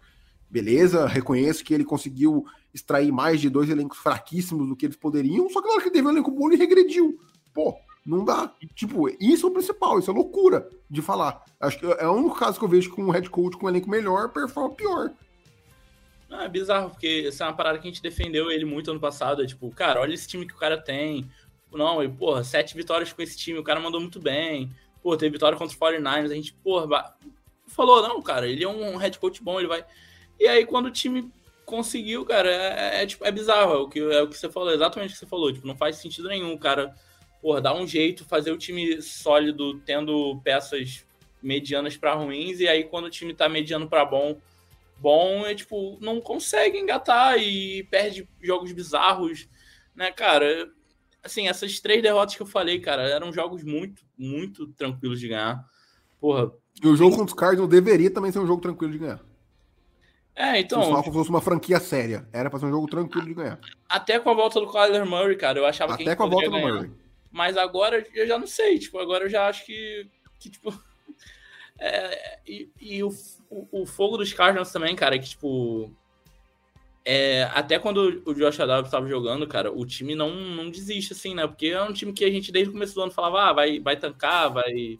Beleza, reconheço que ele conseguiu extrair mais de dois elencos fraquíssimos do que eles poderiam, só que na hora que teve um elenco bom, ele regrediu. Pô, não dá. Tipo, isso é o principal, isso é loucura de falar. Acho que é o único caso que eu vejo que um head coach com um elenco melhor performa pior. Não, é bizarro, porque essa é uma parada que a gente defendeu ele muito ano passado. É tipo, cara, olha esse time que o cara tem. Não, e, porra, sete vitórias com esse time, o cara mandou muito bem. Pô, teve vitória contra os 49ers, a gente, porra, falou, não, cara, ele é um head coach bom, ele vai. E aí, quando o time conseguiu, cara, é, é, tipo, é bizarro, é o, que, é o que você falou, exatamente o que você falou, tipo, não faz sentido nenhum, cara, porra, dar um jeito, fazer o time sólido, tendo peças medianas para ruins, e aí quando o time tá mediano para bom, bom, é tipo, não consegue engatar e perde jogos bizarros, né, cara, assim, essas três derrotas que eu falei, cara, eram jogos muito, muito tranquilos de ganhar, porra. E o jogo contra os Cardinals deveria também ser um jogo tranquilo de ganhar. É, então. Se o Falcons fosse uma franquia séria, era pra ser um jogo tranquilo de ganhar. Até com a volta do Kyler Murray, cara, eu achava Até que. Até com a volta ganhar. do Murray. Mas agora eu já não sei, tipo, agora eu já acho que. que tipo. É, e, e o, o, o, fogo dos Cardinals também, cara, que, tipo. É, até quando o Josh Adams estava jogando, cara, o time não, não desiste, assim, né? Porque é um time que a gente desde o começo do ano falava, ah, vai, vai tancar, vai,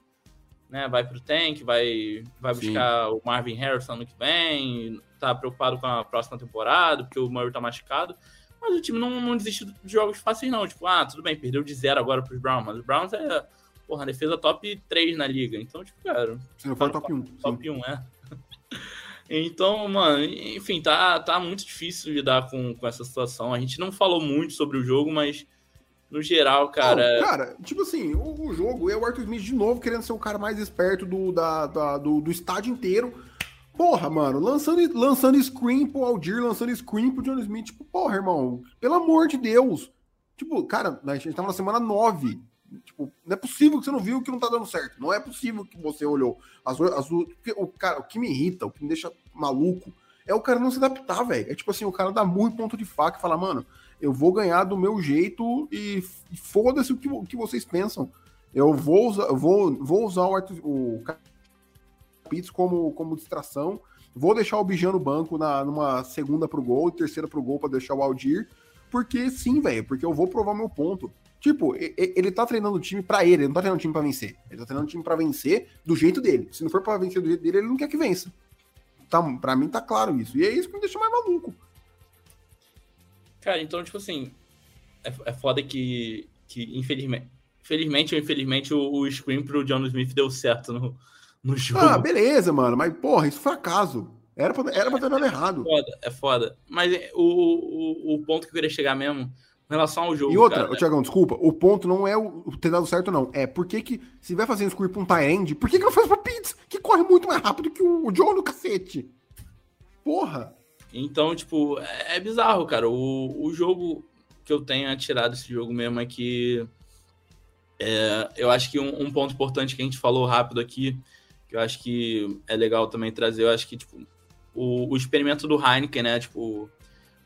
né, vai pro tank, vai, vai buscar o Marvin Harrison ano que vem, tá preocupado com a próxima temporada, porque o Murray tá machucado. Mas o time não, não desiste de jogos fáceis, não. Tipo, ah, tudo bem, perdeu de zero agora pros Browns, mas os Browns é, porra, a defesa top 3 na liga. Então, tipo, cara. Se não for top 1. Top sim. 1, é. então, mano, enfim, tá, tá muito difícil lidar com, com essa situação. A gente não falou muito sobre o jogo, mas no geral, cara. Não, cara, tipo assim, o, o, jogo é o Arthur Smith de novo querendo ser o cara mais esperto do, da, da do, do estádio inteiro Porra, mano, lançando, lançando screen pro Aldir, lançando screen pro John Smith. Tipo, porra, irmão, pelo amor de Deus. Tipo, cara, a gente tava na semana 9. Tipo, não é possível que você não viu que não tá dando certo. Não é possível que você olhou. As, as, o, cara, o que me irrita, o que me deixa maluco, é o cara não se adaptar, velho. É tipo assim, o cara dá muito ponto de faca e fala, mano, eu vou ganhar do meu jeito e, foda-se o que, o que vocês pensam. Eu vou usar, vou, vou usar o, o Pitts como, como distração. Vou deixar o Bijan no banco na, numa segunda pro gol terceira pro gol para deixar o Aldir. Porque sim, velho, porque eu vou provar meu ponto. Tipo, ele tá treinando o time pra ele, ele não tá treinando o time pra vencer. Ele tá treinando o time pra vencer do jeito dele. Se não for pra vencer do jeito dele, ele não quer que vença. Tá, pra mim tá claro isso. E é isso que me deixa mais maluco. Cara, então, tipo assim, é, é foda que, que infelizmente, felizmente ou infelizmente, o, o screen pro John Smith deu certo no, no jogo. Ah, beleza, mano. Mas, porra, isso foi acaso. Era pra, era pra ter dado errado. É foda, é foda. Mas o, o, o ponto que eu queria chegar mesmo em relação ao jogo. E outra, cara, Tiagão, desculpa, o ponto não é o ter dado certo, não. É por que, que se vai fazer um screen pra um tie-end, por que, que não faz pra Pitts, que corre muito mais rápido que o, o John no cacete? Porra! Então, tipo, é, é bizarro, cara. O, o jogo que eu tenho a tirar desse jogo mesmo é que. É, eu acho que um, um, ponto importante que a gente falou rápido aqui, que eu acho que é legal também trazer, eu acho que, tipo, o, o experimento do Heineken, né? Tipo,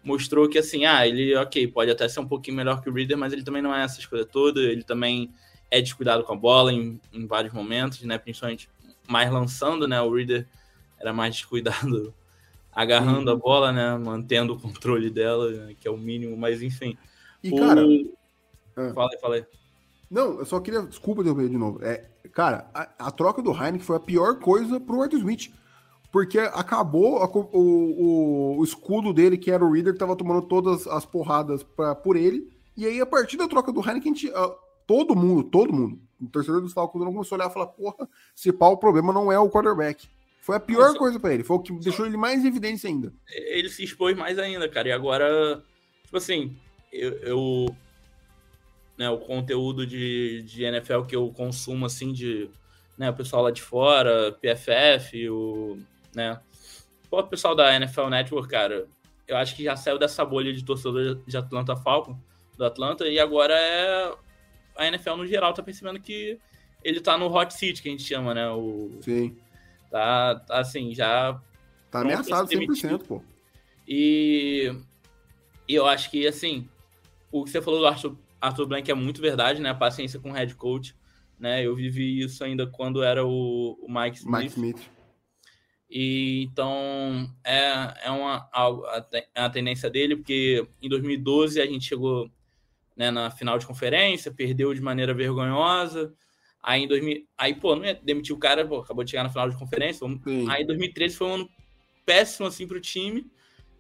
mostrou que assim, ah, ele, ok, pode até ser um pouquinho melhor que o Reader, mas ele também não é essas coisas todas, ele também é descuidado com a bola em, em vários momentos, né? Principalmente mais lançando, né? O Reader era mais descuidado agarrando Sim. a bola, né? Mantendo o controle dela, né? que é o mínimo, mas enfim. E, o... cara. É. Fala aí, fala aí. Não, eu só queria. Desculpa interromper de novo. É, cara, a, a, troca do Heineken foi a pior coisa pro Arthur Smith. Porque acabou a, o, o, o, escudo dele, que era o Reader, que tava tomando todas as porradas pra, por ele. E aí, a partir da troca do Heineken, gente, uh, todo mundo, todo mundo, o torcedor dos Falcons não começou a olhar e falar: porra, se pau, o problema não é o quarterback. Foi a pior Nossa. coisa para ele. Foi o que deixou ele mais em evidência ainda. Ele se expôs mais ainda, cara. E agora, tipo assim, eu. eu né, o conteúdo de, de NFL que eu consumo, assim, de. Né, o pessoal lá de fora, PFF, o. Né, o pessoal da NFL Network, cara, eu acho que já saiu dessa bolha de torcedor de Atlanta Falcon, do Atlanta, e agora é. A NFL no geral tá percebendo que ele tá no hot seat, que a gente chama, né? O, Sim Tá, tá assim, já. Tá ameaçado 100%, pô. E, e eu acho que, assim, o que você falou do Arthur, Arthur Blank é muito verdade, né? A paciência com o head coach. Né? Eu vivi isso ainda quando era o, o Mike Smith. Mike Smith. E então é, é uma, a, a tendência dele, porque em 2012 a gente chegou né, na final de conferência, perdeu de maneira vergonhosa. Aí em 2000, aí pô, não ia demitir o cara, pô, acabou de chegar na final de conferência. Vamos... Aí 2013 foi um ano péssimo assim pro time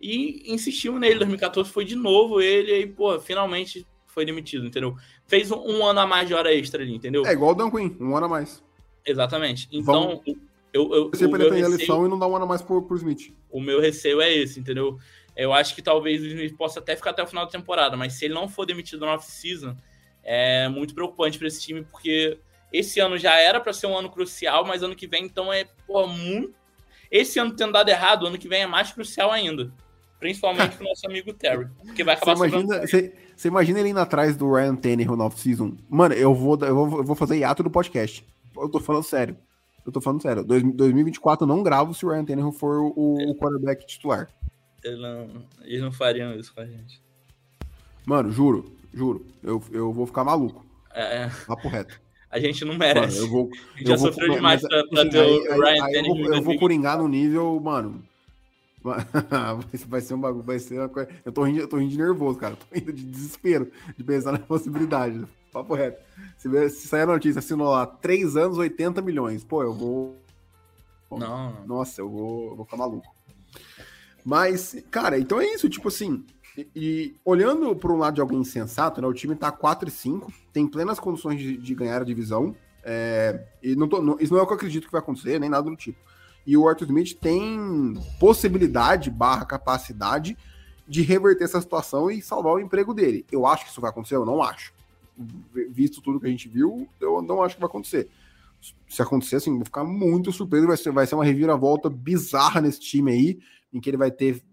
e insistiu nele. 2014 foi de novo ele aí, pô, finalmente foi demitido, entendeu? Fez um, um, ano a mais de hora extra ali, entendeu? É igual o Dan Quinn, um ano a mais. Exatamente. Então, Vamos... eu, eu você ele receio... a lição e não dá um ano a mais pro, pro Smith. O meu receio é esse, entendeu? Eu acho que talvez o Smith possa até ficar até o final da temporada, mas se ele não for demitido na off-season, é muito preocupante para esse time, porque esse ano já era para ser um ano crucial, mas ano que vem, então, é pô, muito. Esse ano tendo dado errado, ano que vem é mais crucial ainda. Principalmente pro nosso amigo Terry. Porque vai acabar você imagina, você, você, imagina ele indo atrás do Ryan Tannehill no off-season? Mano, eu vou, eu, vou, eu vou fazer hiato do podcast. Eu tô falando sério. Eu tô falando sério. 2024 eu não gravo se o Ryan Tannehill for o, o quarterback titular. Eles não, eles não fariam isso com a gente. Mano, juro, juro. Eu, eu vou ficar maluco. É. Papo reto. A gente não merece. Mano, eu vou, a gente já vou, sofreu demais pra, pra ter o Ryan aí, Eu vou, eu vou coringar no nível, mano. vai ser um bagulho, vai ser uma coisa. Eu tô, rindo, eu tô rindo de nervoso, cara. Tô rindo de desespero de pensar na possibilidade. Papo reto. Se, se sair a notícia, assinou lá 3 anos, 80 milhões. Pô, eu vou. Não. Nossa, eu vou, eu vou ficar maluco. Mas, cara, então é isso. Tipo assim, e, e olhando para um lado de alguém sensato, né, o time está 4 e 5, tem plenas condições de, de ganhar a divisão. É, e não tô, não, isso não é o que eu acredito que vai acontecer, nem nada do tipo. E o Arthur Smith tem possibilidade barra capacidade de reverter essa situação e salvar o emprego dele. Eu acho que isso vai acontecer? Eu não acho. Visto tudo que a gente viu, eu não acho que vai acontecer. Se acontecer, assim, vou ficar muito surpreso. Vai ser, vai ser uma reviravolta bizarra nesse time aí, em que ele vai ter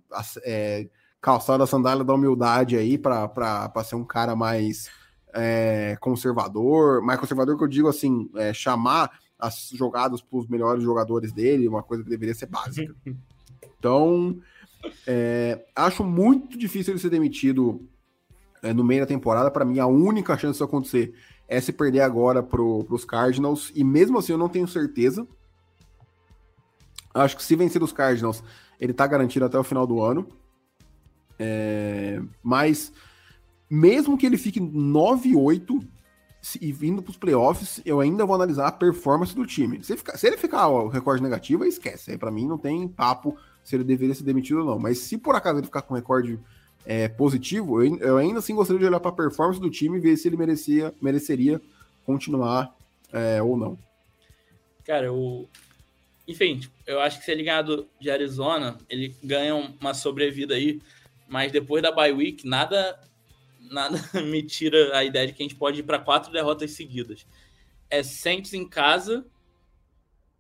é, calçado a sandália da humildade aí para ser um cara mais é, conservador, mais conservador que eu digo assim, é, chamar as jogadas para os melhores jogadores dele, uma coisa que deveria ser básica. Então, é, acho muito difícil ele ser demitido é, no meio da temporada. Para mim, a única chance disso acontecer é se perder agora para os Cardinals, e mesmo assim eu não tenho certeza. Acho que se vencer os Cardinals, ele está garantido até o final do ano. É, mas mesmo que ele fique 9-8 e vindo para os playoffs, eu ainda vou analisar a performance do time. Se, ficar, se ele ficar o recorde negativo, esquece. Aí para mim não tem papo se ele deveria ser demitido ou não. Mas se por acaso ele ficar com recorde é, positivo, eu, eu, ainda assim gostaria de olhar para a performance do time e ver se ele merecia, mereceria continuar é, ou não. Cara, o. Enfim, tipo, eu acho que se ele ganhar do, de Arizona, ele ganha uma sobrevida aí. Mas depois da bye week, nada nada me tira a ideia de que a gente pode ir para quatro derrotas seguidas. É Saints em casa,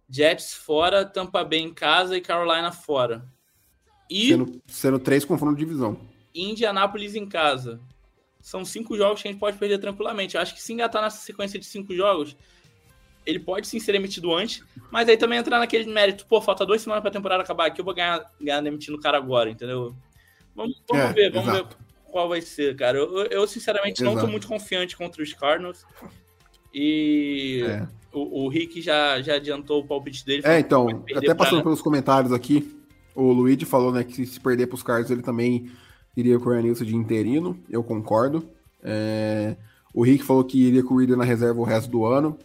Jets fora, Tampa Bay em casa e Carolina fora. E sendo, sendo três confrontos de divisão. Indianápolis em casa. São cinco jogos que a gente pode perder tranquilamente. Eu acho que se engatar nessa sequência de cinco jogos, ele pode sim ser demitido antes, mas aí também entrar naquele mérito, pô, falta duas semanas para a temporada acabar aqui, eu vou ganhar, ganhar demitindo o cara agora, entendeu? Vamos, vamos é, ver, vamos exato. ver qual vai ser, cara. Eu, eu sinceramente, Exato. não tô muito confiante contra os Cardinals. E é. o, o, Rick já, já adiantou o palpite dele. É, então, até passando pra... pelos comentários aqui, o Luigi falou né, que se perder pros Cardinals ele também iria com o de interino. Eu concordo. É... O Rick falou que iria com o Reader na reserva o resto do ano.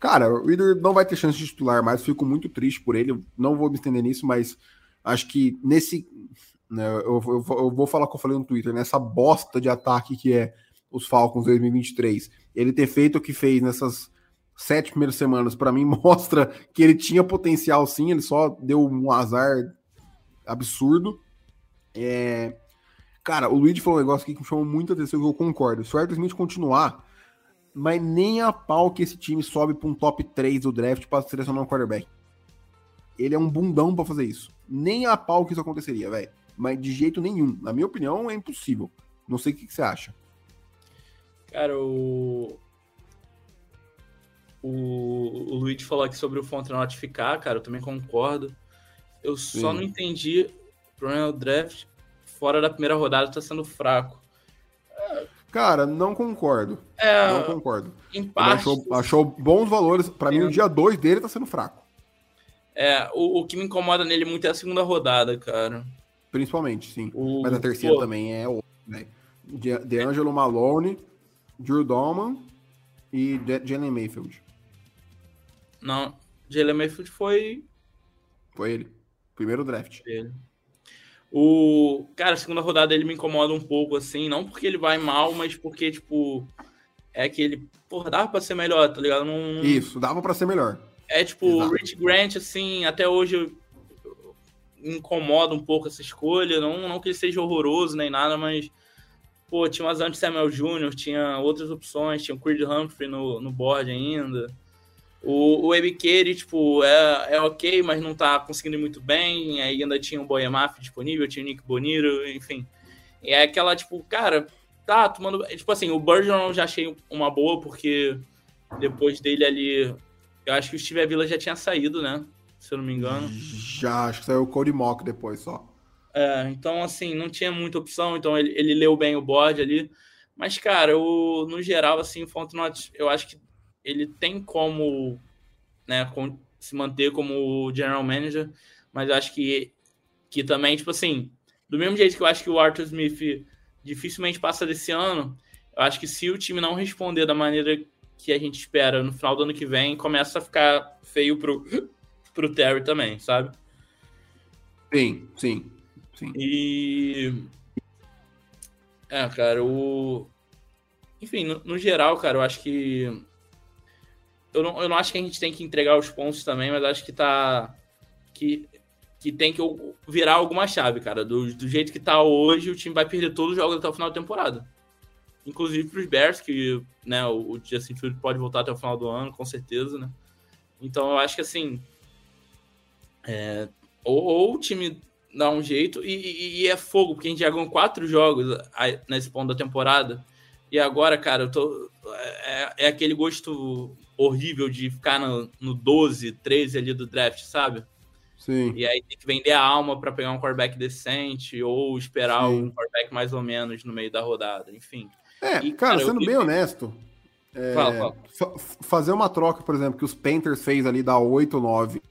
Cara, o Reader não vai ter chance de titular mais, fico muito triste por ele. Não vou me estender nisso, mas acho que nesse né? Eu, eu, eu, vou falar o que eu falei no Twitter, nessa bosta de ataque que é os Falcons 2023. Ele ter feito o que fez nessas sete primeiras semanas, para mim, mostra que ele tinha potencial sim, ele só deu um azar absurdo. É... Cara, o Luigi falou um negócio aqui que me chamou muita atenção que eu concordo. Se o Arthur Smith continuar, mas nem a pau que esse time sobe para um top 3 do draft para selecionar um quarterback. Ele é um bundão para fazer isso. Nem a pau que isso aconteceria, velho mas de jeito nenhum. Na minha opinião, é impossível. Não sei o que, que você acha. Cara, o. O, o Luigi falou aqui sobre o Fonte notificar, cara, eu também concordo. Eu Sim. só não entendi o problema draft fora da primeira rodada tá sendo fraco. Cara, não concordo. É, não concordo. Em parte, achou, achou, bons valores. Para mim, o dia 2 dele tá sendo fraco. É, o, o que me incomoda nele muito é a segunda rodada, cara. Principalmente, sim. O... Mas a terceira Pô. também é o. Né? DeAngelo Malone, Drew Dolman e Jalen Mayfield. Não, Jalen Mayfield foi. Foi ele. Primeiro draft. Ele. O. Cara, a segunda rodada ele me incomoda um pouco, assim. Não porque ele vai mal, mas porque, tipo. É que ele. Porra, dava pra ser melhor, tá ligado? Não... Isso, dava pra ser melhor. É tipo, o Rich Grant, assim, até hoje incomoda um pouco essa escolha. Não, não que ele seja horroroso nem nada, mas pô, tinha o Azante Samuel Jr., tinha outras opções, tinha o Creed Humphrey no, no board ainda. O, o Ebiqueire, tipo, é, é ok, mas não tá conseguindo ir muito bem. Aí ainda tinha o Boyamaf disponível, tinha o Nick Boniro, enfim. E é aquela, tipo, cara, tá tomando. Tipo assim, o Burgeon eu já achei uma boa, porque depois dele ali. Eu acho que o Steve Avila já tinha saído, né? Se eu não me engano. Já, acho que saiu o Cody Mock depois só. É, então, assim, não tinha muita opção, então ele, ele leu bem o board ali. Mas, cara, o, no geral, assim, o Fontenot, eu acho que ele tem como né, com, se manter como general manager, mas eu acho que, que também, tipo assim, do mesmo jeito que eu acho que o Arthur Smith dificilmente passa desse ano, eu acho que se o time não responder da maneira que a gente espera no final do ano que vem, começa a ficar feio pro, pro Terry também, sabe? Sim, sim, sim. E. É, cara, o. Enfim, no, no, geral, cara, eu acho que. Eu não, eu não acho que a gente tem que entregar os pontos também, mas acho que tá. Que, que tem que virar alguma chave, cara. Do, do jeito que tá hoje, o time vai perder todos os jogos até o final da temporada. Inclusive pros Bears, que né, o, o Justin Field pode voltar até o final do ano, com certeza, né? Então eu acho que assim, é, ou, ou, o time dá um jeito e, e, é fogo, porque a gente já ganhou quatro jogos nesse ponto da temporada. E agora, cara, eu tô. É, é aquele gosto horrível de ficar no, no 12, 13 ali do draft, sabe? Sim. E aí tem que vender a alma para pegar um quarterback decente ou esperar Sim. um quarterback mais ou menos no meio da rodada, enfim. É, e, cara, cara, sendo eu... bem honesto, é, fala, fala. Fa fazer uma troca, por exemplo, que os Panthers fez ali da 8, 9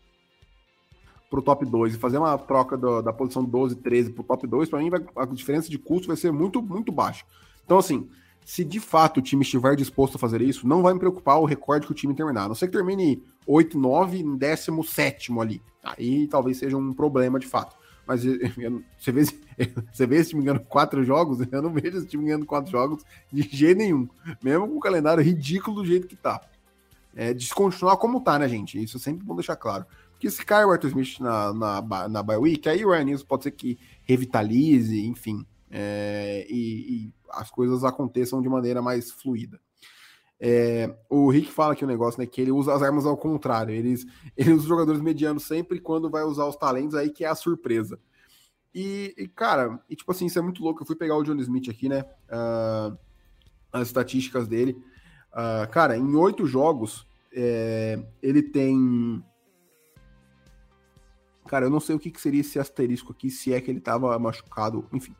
pro top 2 e fazer uma troca do, da posição 12, 13 pro top 2, para mim vai, a diferença de custo vai ser muito, muito baixa. Então, assim, se de fato o time estiver disposto a fazer isso, não vai me preocupar o recorde que o time terminar. A não ser que termine 8, 9, em 17 ali. Aí talvez seja um problema de fato. Mas você, vê, você vê esse time ganhando quatro jogos? Eu não vejo esse time ganhando quatro jogos de jeito nenhum. Mesmo com o calendário ridículo do jeito que tá. É, descontinuar como tá, né, gente? Isso sempre vou deixar claro. Porque se cai o Arthur Smith na, na, na bye week, aí o Ryan News pode ser que revitalize, enfim, é, e, e, as coisas aconteçam de maneira mais fluida. É, o Rick fala aqui o um negócio, né? Que ele usa as armas ao contrário. Eles, ele usa os jogadores medianos sempre quando vai usar os talentos, aí que é a surpresa. E, e, cara, e tipo assim, isso é muito louco. Eu fui pegar o John Smith aqui, né? Uh, as estatísticas dele. Uh, cara, em oito jogos, é, ele tem. Cara, eu não sei o que, que seria esse asterisco aqui, se é que ele tava machucado, enfim.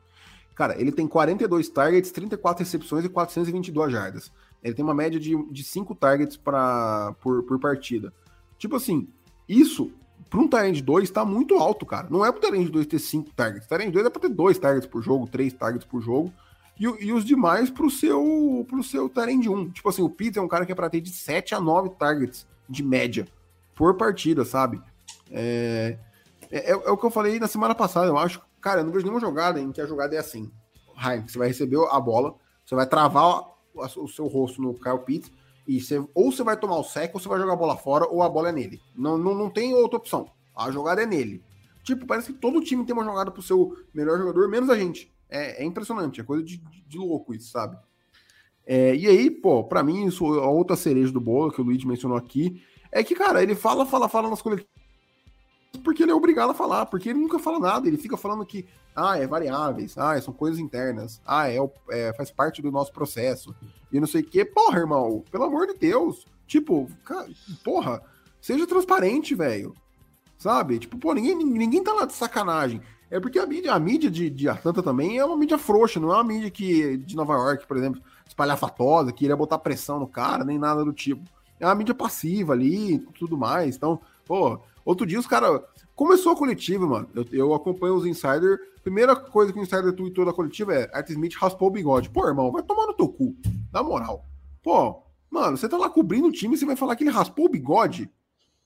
Cara, ele tem 42 targets, 34 recepções e 422 jardas. Ele tem uma média de, de 5 targets pra, por, por partida. Tipo assim, isso para um Tyrant 2 tá muito alto, cara. Não é pro Tyrant 2 ter 5 targets. Tyrant 2 é para ter 2 targets por jogo, 3 targets por jogo. E, e os demais pro seu, pro seu Tyrant 1. Tipo assim, o Pitts é um cara que é pra ter de 7 a 9 targets de média por partida, sabe? É, é, é, o que eu falei na semana passada, eu acho. Cara, eu não vejo nenhuma jogada em que a jogada é assim. Heinz, você vai receber a bola, você vai travar o seu rosto no Kyle Pitts, e você, ou você vai tomar o sec, ou você vai jogar a bola fora, ou a bola é nele. Não, não, não tem outra opção. A jogada é nele. Tipo, parece que todo time tem uma jogada pro seu melhor jogador, menos a gente. É, é impressionante, é coisa de, de, de louco isso, sabe? É, e aí, pô, pra mim, isso, a outra cereja do bolo que o Luigi mencionou aqui, é que, cara, ele fala, fala, fala nas coletivas porque ele é obrigado a falar, porque ele nunca fala nada, ele fica falando que, ah, é variáveis, ah, são coisas internas, ah, é, é faz parte do nosso processo, e não sei o que. Porra, irmão, pelo amor de Deus, tipo, porra, seja transparente, velho, sabe? Tipo, pô, ninguém, ninguém tá lá de sacanagem. É porque a mídia, a mídia de, de Atlanta também é uma mídia frouxa, não é uma mídia que, de Nova York, por exemplo, espalhafatosa, que iria botar pressão no cara, nem nada do tipo. É uma mídia passiva ali, tudo mais. Então, pô, Outro dia os caras. Começou a coletiva, mano. Eu, eu acompanho os insiders. Primeira coisa que o insider tweetou da coletiva é: Art Smith raspou o bigode. Pô, irmão, vai tomar no teu cu. Na moral. Pô, mano, você tá lá cobrindo o time e você vai falar que ele raspou o bigode?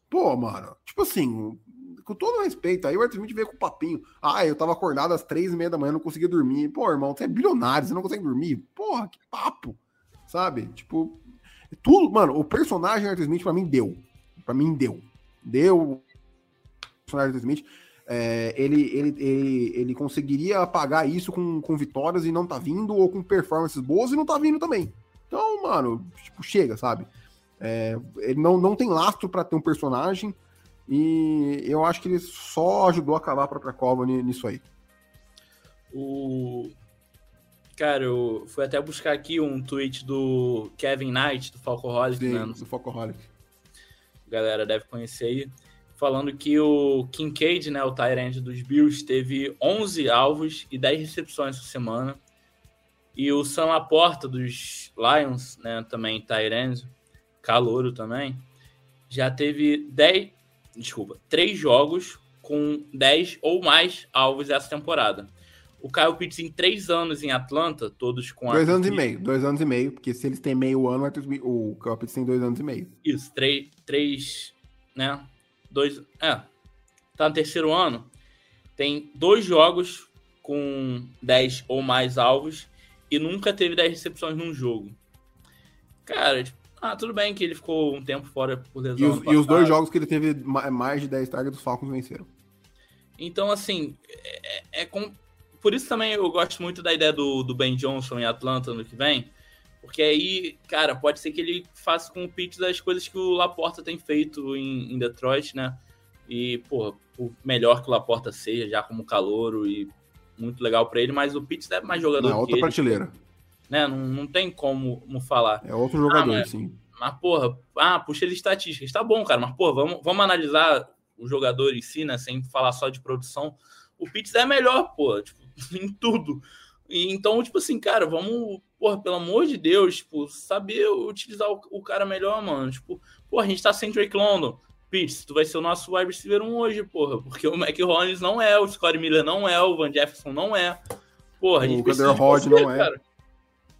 Pô, mano. Tipo assim, com todo respeito, aí o Art Smith veio com o papinho. Ah, eu tava acordado às três e meia da manhã, não conseguia dormir. Pô, irmão, você é bilionário, você não consegue dormir? Porra, que papo. Sabe? Tipo, tudo, mano, o personagem Art Smith pra mim deu. Pra mim deu. Deu personagem do Smith, é, ele, ele, ele, ele conseguiria apagar isso com, com vitórias e não tá vindo, ou com performances boas e não tá vindo também. Então, mano, tipo, chega, sabe? É, ele não, não tem lastro para ter um personagem e eu acho que ele só ajudou a acabar a própria cova nisso aí. O... Cara, eu fui até buscar aqui um tweet do Kevin Knight, do Falcoholic, Sim, né? do Falcoholic. Galera deve conhecer aí falando que o Kincaid, né, o Tyrant dos Bills, teve 11 alvos e 10 recepções essa semana. E o Sam Laporta dos Lions, né, também Tyrant, calouro também, já teve 10, desculpa, 3 jogos com 10 ou mais alvos essa temporada. O Kyle Pitts em 3 anos em Atlanta, todos com... Dois anos e meio, dois anos e meio, porque se eles têm meio ano, o Kyle Pitts tem dois anos e meio. Isso, três, três né, dois. É. Tá no terceiro ano. Tem dois jogos com 10 ou mais alvos e nunca teve 10 recepções num jogo. Cara, tipo, ah, tudo bem que ele ficou um tempo fora por lesão. E os, e os dois jogos que ele teve mais de 10 targets, os Falcons venceram. Então, assim, é, é, com... por isso também eu gosto muito da ideia do, do Ben Johnson em Atlanta no que vem, porque aí, cara, pode ser que ele faça com o Pitts as coisas que o Laporta tem feito em, em Detroit, né? E, pô, o melhor que o Laporta seja, já como calouro e muito legal para ele, mas o Pitts é mais jogador não, outra prateleira. Né? Não, não tem como, como falar. É outro jogador, ah, mas, sim. Mas, porra, ah, puxa ele estatísticas. Tá bom, cara, mas, porra, vamos, vamos analisar o jogador em si, né? Sem falar só de produção. O Pitts é melhor, pô, tipo, em tudo. E, então, tipo assim, cara, vamos porra, pelo amor de Deus, tipo, saber utilizar o, o cara melhor, mano. Tipo, porra, a gente tá sem Drake London. Pitts, tu vai ser o nosso wide receiver 1 hoje, porra. Porque o Mac Hollins não é, o Scott Miller não é, o Van Jefferson não é. Porra, a gente o precisa Rod não é. Cara.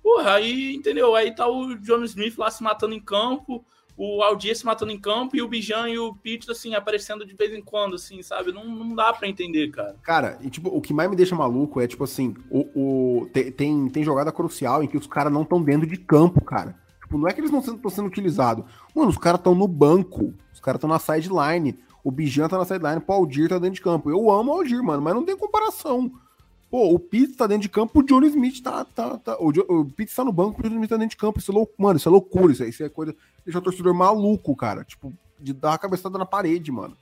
Porra, aí, entendeu? Aí tá o John Smith lá se matando em campo, o Aldier se matando em campo e o Bijan e o Pitt, assim, aparecendo de vez em quando, assim, sabe? Não, não dá pra entender, cara. Cara, e, tipo, o que mais me deixa maluco é, tipo assim, o, o tem, tem, jogada crucial em que os caras não estão dentro de campo, cara. Tipo, não é que eles não estão sendo utilizados. Mano, os caras estão no banco, os caras estão na sideline. O Bijan tá na sideline, o Aldir tá dentro de campo. Eu amo o Aldir, mano, mas não tem comparação. Pô, o Pitts tá dentro de campo, o Johnny Smith tá. tá, tá o, o Pitts tá no banco, o Johnny Smith tá dentro de campo. Isso é louco, mano, isso é loucura. Isso, isso é coisa. Deixa o torcedor maluco, cara. Tipo, de dar a cabeçada na parede, mano.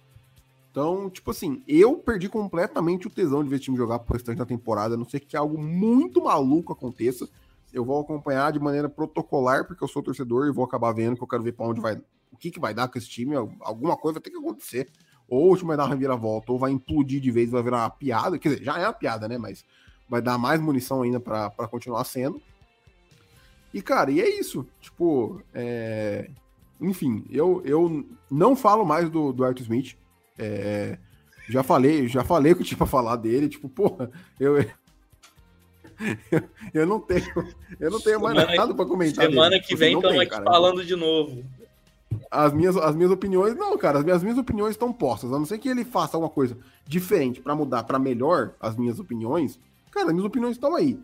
Então, tipo assim, eu perdi completamente o tesão de ver o time jogar pro restante da temporada, a não ser que algo muito maluco aconteça. Eu vou acompanhar de maneira protocolar, porque eu sou torcedor e vou acabar vendo que eu quero ver para onde vai, o que, que vai dar com esse time. Alguma coisa ter que acontecer ou o time vai dar uma reviravolta, ou vai implodir de vez, vai virar uma piada. Quer dizer, já é uma piada, né? Mas vai dar mais munição ainda para continuar sendo. E, cara, e é isso. Tipo, é... enfim, eu, eu não falo mais do, do Arthur Smith. É... Já falei, já falei que eu tinha pra falar dele. Tipo, porra, eu, eu, não tenho, eu não tenho mais semana, nada para comentar. Semana dele. que vem estamos aqui cara. falando de novo as minhas, as minhas opiniões, não, cara, as minhas, as minhas opiniões estão postas. A não ser que ele faça alguma coisa diferente para mudar para melhor as minhas opiniões, cara, as minhas opiniões estão aí.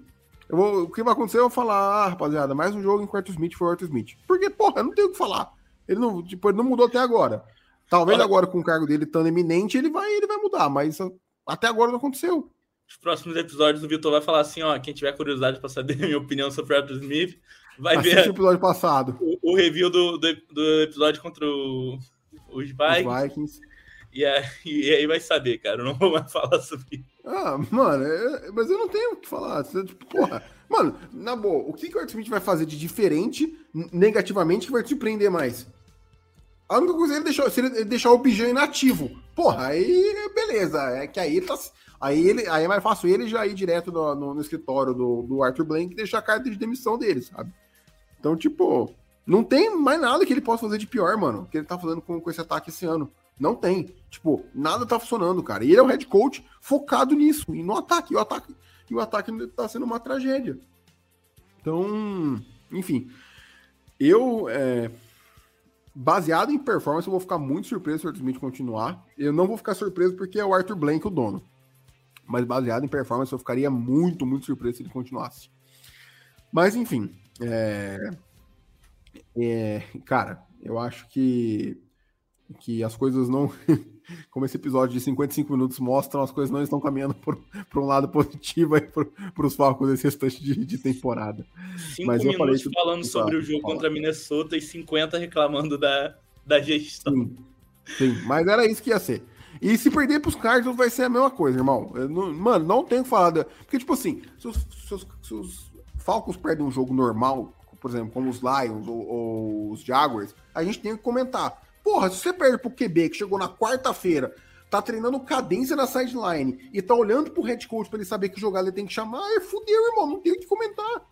Eu vou, o que vai acontecer? Eu vou falar, ah, rapaziada, mais um jogo em quarto Smith foi o Arthur Smith. Porque, porra, eu não tenho o que falar. Ele não, tipo, ele não mudou até agora. Talvez Olha, agora com o cargo dele tão eminente, ele vai, ele vai mudar, mas até agora não aconteceu. Os próximos episódios o Vitor vai falar assim, ó, quem tiver curiosidade para saber a minha opinião sobre o Arthur Smith, vai Assiste ver o episódio passado. O, o review do, do, do, episódio contra o, os Vikings. Os Vikings. E, aí, e aí vai saber, cara. Eu não vou mais falar sobre isso. Ah, mano, é, mas eu não tenho o que falar. Tipo, porra. Mano, na boa, o que, que o Arthur Smith vai fazer de diferente, negativamente, que vai te surpreender mais? A única coisa é ele deixar, se ele deixar o Bijan inativo. Porra, aí beleza. É que aí ele tá. Aí, ele, aí é mais fácil ele já ir direto no, no, no escritório do, do Arthur Blank e deixar a carta de demissão dele, sabe? Então, tipo, não tem mais nada que ele possa fazer de pior, mano, que ele tá fazendo com, com esse ataque esse ano. Não tem. Tipo, nada tá funcionando, cara. E ele é um head coach focado nisso, e no ataque. E o ataque, e o ataque tá sendo uma tragédia. Então, enfim. Eu, é, baseado em performance, eu vou ficar muito surpreso se o Arthur Smith continuar. Eu não vou ficar surpreso porque é o Arthur Blank o dono. Mas baseado em performance, eu ficaria muito, muito surpreso se ele continuasse. Mas, enfim, é, é, cara, eu acho que, que as coisas não. Como esse episódio de 55 minutos mostram, as coisas não estão caminhando para um lado positivo para os Falcons nesse restante de, de temporada. Cinco Mas eu minutos falei falando sobre o jogo contra Minnesota e 50 reclamando da, da gestão. Sim, sim, mas era isso que ia ser. E se perder para os Cardinals vai ser a mesma coisa, irmão. Não, mano, não tenho que falar. Da... Porque, tipo assim, se os, se os, se os Falcons perdem um jogo normal, por exemplo, como os Lions ou, ou, os Jaguars, a gente tem que comentar. Porra, se você perde pro QB, que chegou na quarta-feira, tá treinando cadência na sideline e tá olhando pro head coach pra ele saber que jogada ele tem que chamar, é fudeu, irmão, não tem o que comentar.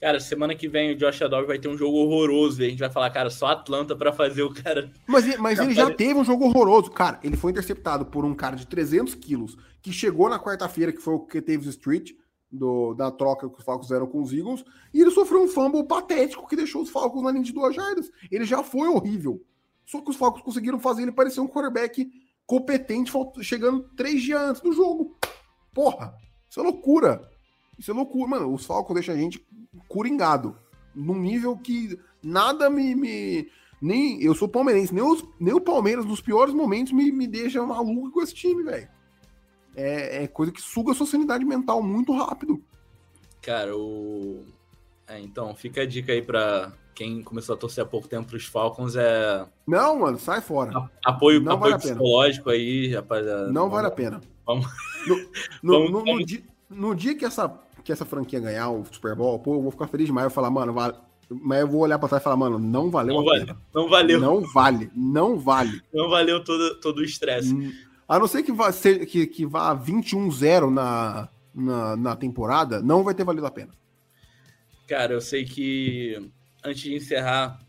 Cara, semana que vem o Josh Adog vai ter um jogo horroroso e a gente vai falar, cara, só Atlanta para fazer o cara. Mas, mas ele já teve um jogo horroroso. Cara, ele foi interceptado por um cara de 300 quilos que chegou na quarta-feira, que foi o que teve o Street, do, da troca que os Falcons fizeram com os Eagles, e ele sofreu um fumble patético que deixou os Falcons na linha de duas jardas. Ele já foi horrível. Só que os Falcons conseguiram fazer ele parecer um quarterback competente, chegando três dias antes do jogo. Porra, isso é loucura. Isso é loucura, mano. Os Falcons deixam a gente curingado. Num nível que nada me. me nem eu sou palmeirense, nem, os, nem o Palmeiras, nos piores momentos, me, me deixa maluco com esse time, velho é, é coisa que suga a sua sanidade mental muito rápido. Cara, o. É, então, fica a dica aí pra quem começou a torcer há pouco tempo pros Falcons é. Não, mano, sai fora. A, apoio, não apoio vale psicológico aí, rapaziada. Não vamos, vale a pena. Vamos. No, no, vamos, no, vamos. Dia, no, dia, que essa, que essa franquia ganhar o Super Bowl, pô, eu vou ficar feliz demais. Eu vou falar, mano, vale. Mas eu vou olhar pra trás e falar, mano, não valeu não a vale, pena. Não valeu. Não vale, não vale. Não valeu todo, todo o estresse. A não ser que vá, ser, que, que vá 21-0 na, na, na temporada, não vai ter valido a pena. Cara, eu sei que antes de encerrar,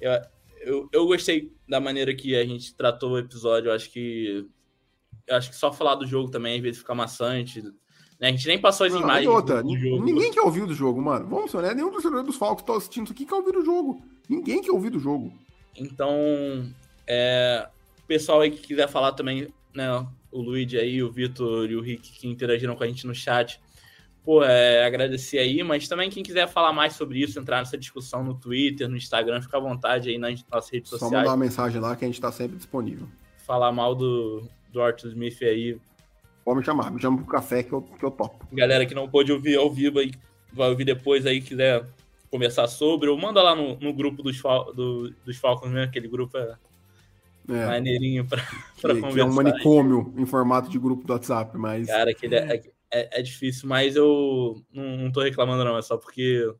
eu, eu, eu gostei da maneira que a gente tratou o episódio. Eu acho que eu acho que só falar do jogo também às vezes fica maçante. A gente nem passou as Não, imagens. e outra, do jogo. ninguém quer ouvir do jogo, mano. Vamos ser honestos, nenhum torcedor dos Falcons que tá assistindo isso aqui quer ouvir do jogo. Ninguém quer ouvir do jogo. Então, é, o pessoal aí que quiser falar também, né? O Luigi aí, o Vitor e o Rick que interagiram com a gente no chat. Pô, é, agradecer aí, mas também quem quiser falar mais sobre isso, entrar nessa discussão no Twitter, no Instagram, fica à vontade aí nas nossas redes Só sociais. mandar uma mensagem lá que a gente tá sempre disponível. Falar mal do, do Arthur Smith aí. Pode me chamar, me chama pro café que eu, que eu topo. Galera que não pôde ouvir ao vivo aí, vai ouvir depois aí, quiser conversar sobre, ou manda lá no, no grupo dos, Fal do, dos Falcons mesmo, aquele grupo é É, maneirinho pra, pra que, que conversar. é um manicômio em formato de grupo do WhatsApp, mas Cara, aquele é, é, é difícil, mas eu não, não tô reclamando, não. É só porque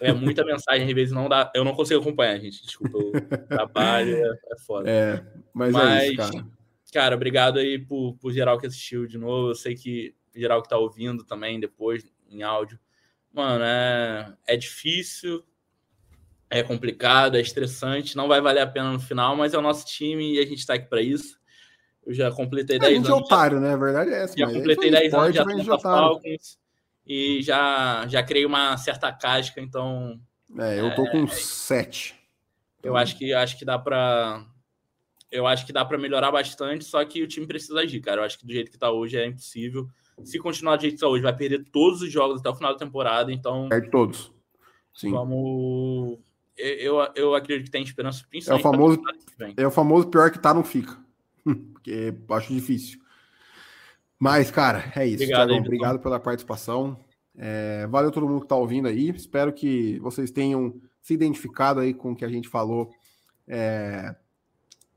é muita mensagem, às vezes não dá. Eu não consigo acompanhar, gente. Desculpa, o trabalho é, é foda. é, mas, Mas- é isso, cara. Cara, obrigado aí por, por geral que assistiu de novo. Eu sei que geral que tá ouvindo também depois em áudio. Mano, é, é difícil, é complicado, é estressante. Não vai valer a pena no final, mas é o nosso time e a gente tá aqui pra isso. Eu já completei A 10 gente é anos. otário, né? A verdade é essa. Já é completei isso aí, 10 anos de a gente é Atlanta. Falcons e já, já criei uma certa casca, então É, eu tô com sete. eu acho que acho que dá pra. Eu acho que dá pra melhorar bastante, só que o time precisa agir, cara. Eu acho que do jeito que tá hoje é impossível. Se continuar do jeito que tá hoje, vai perder todos os jogos até o final da temporada, então Perde todos. Sim. vamos. Eu, eu, acredito que tem esperança, É o principalmente. famoso, é o famoso pior que tá, não fica. Porque acho difícil. Mas, cara, é isso. Obrigado Thiagão, aí, obrigado pela participação. É, valeu todo mundo que tá ouvindo aí. Espero que vocês tenham se identificado aí com o que a gente falou é,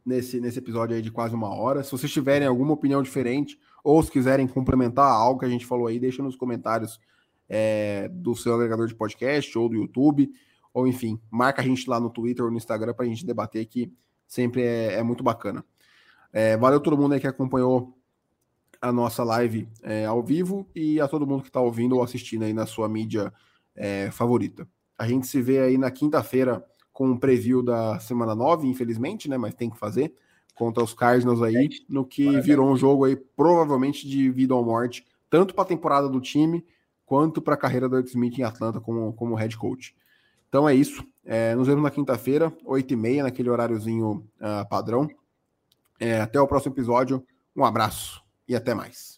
nesse, nesse episódio aí de quase uma hora. Se vocês tiverem alguma opinião diferente ou se quiserem complementar algo que a gente falou aí, deixa nos comentários é, do seu agregador de podcast ou do YouTube. Ou enfim, marca a gente lá no Twitter ou no Instagram para a gente debater que sempre é, é muito bacana. É, valeu todo mundo aí que acompanhou a nossa live é, ao vivo e a todo mundo que está ouvindo ou assistindo aí na sua mídia é, favorita. A gente se vê aí na quinta-feira com um preview da semana 9, infelizmente, né? Mas tem que fazer contra os Cardinals aí, no que virou um jogo aí provavelmente de vida ou morte, tanto para a temporada do time quanto para a carreira do Alex Smith em Atlanta como, como head coach. Então é isso. É, nos vemos na quinta-feira, 8h30, naquele horáriozinho ah, padrão. É, até o próximo episódio. Um abraço e até mais.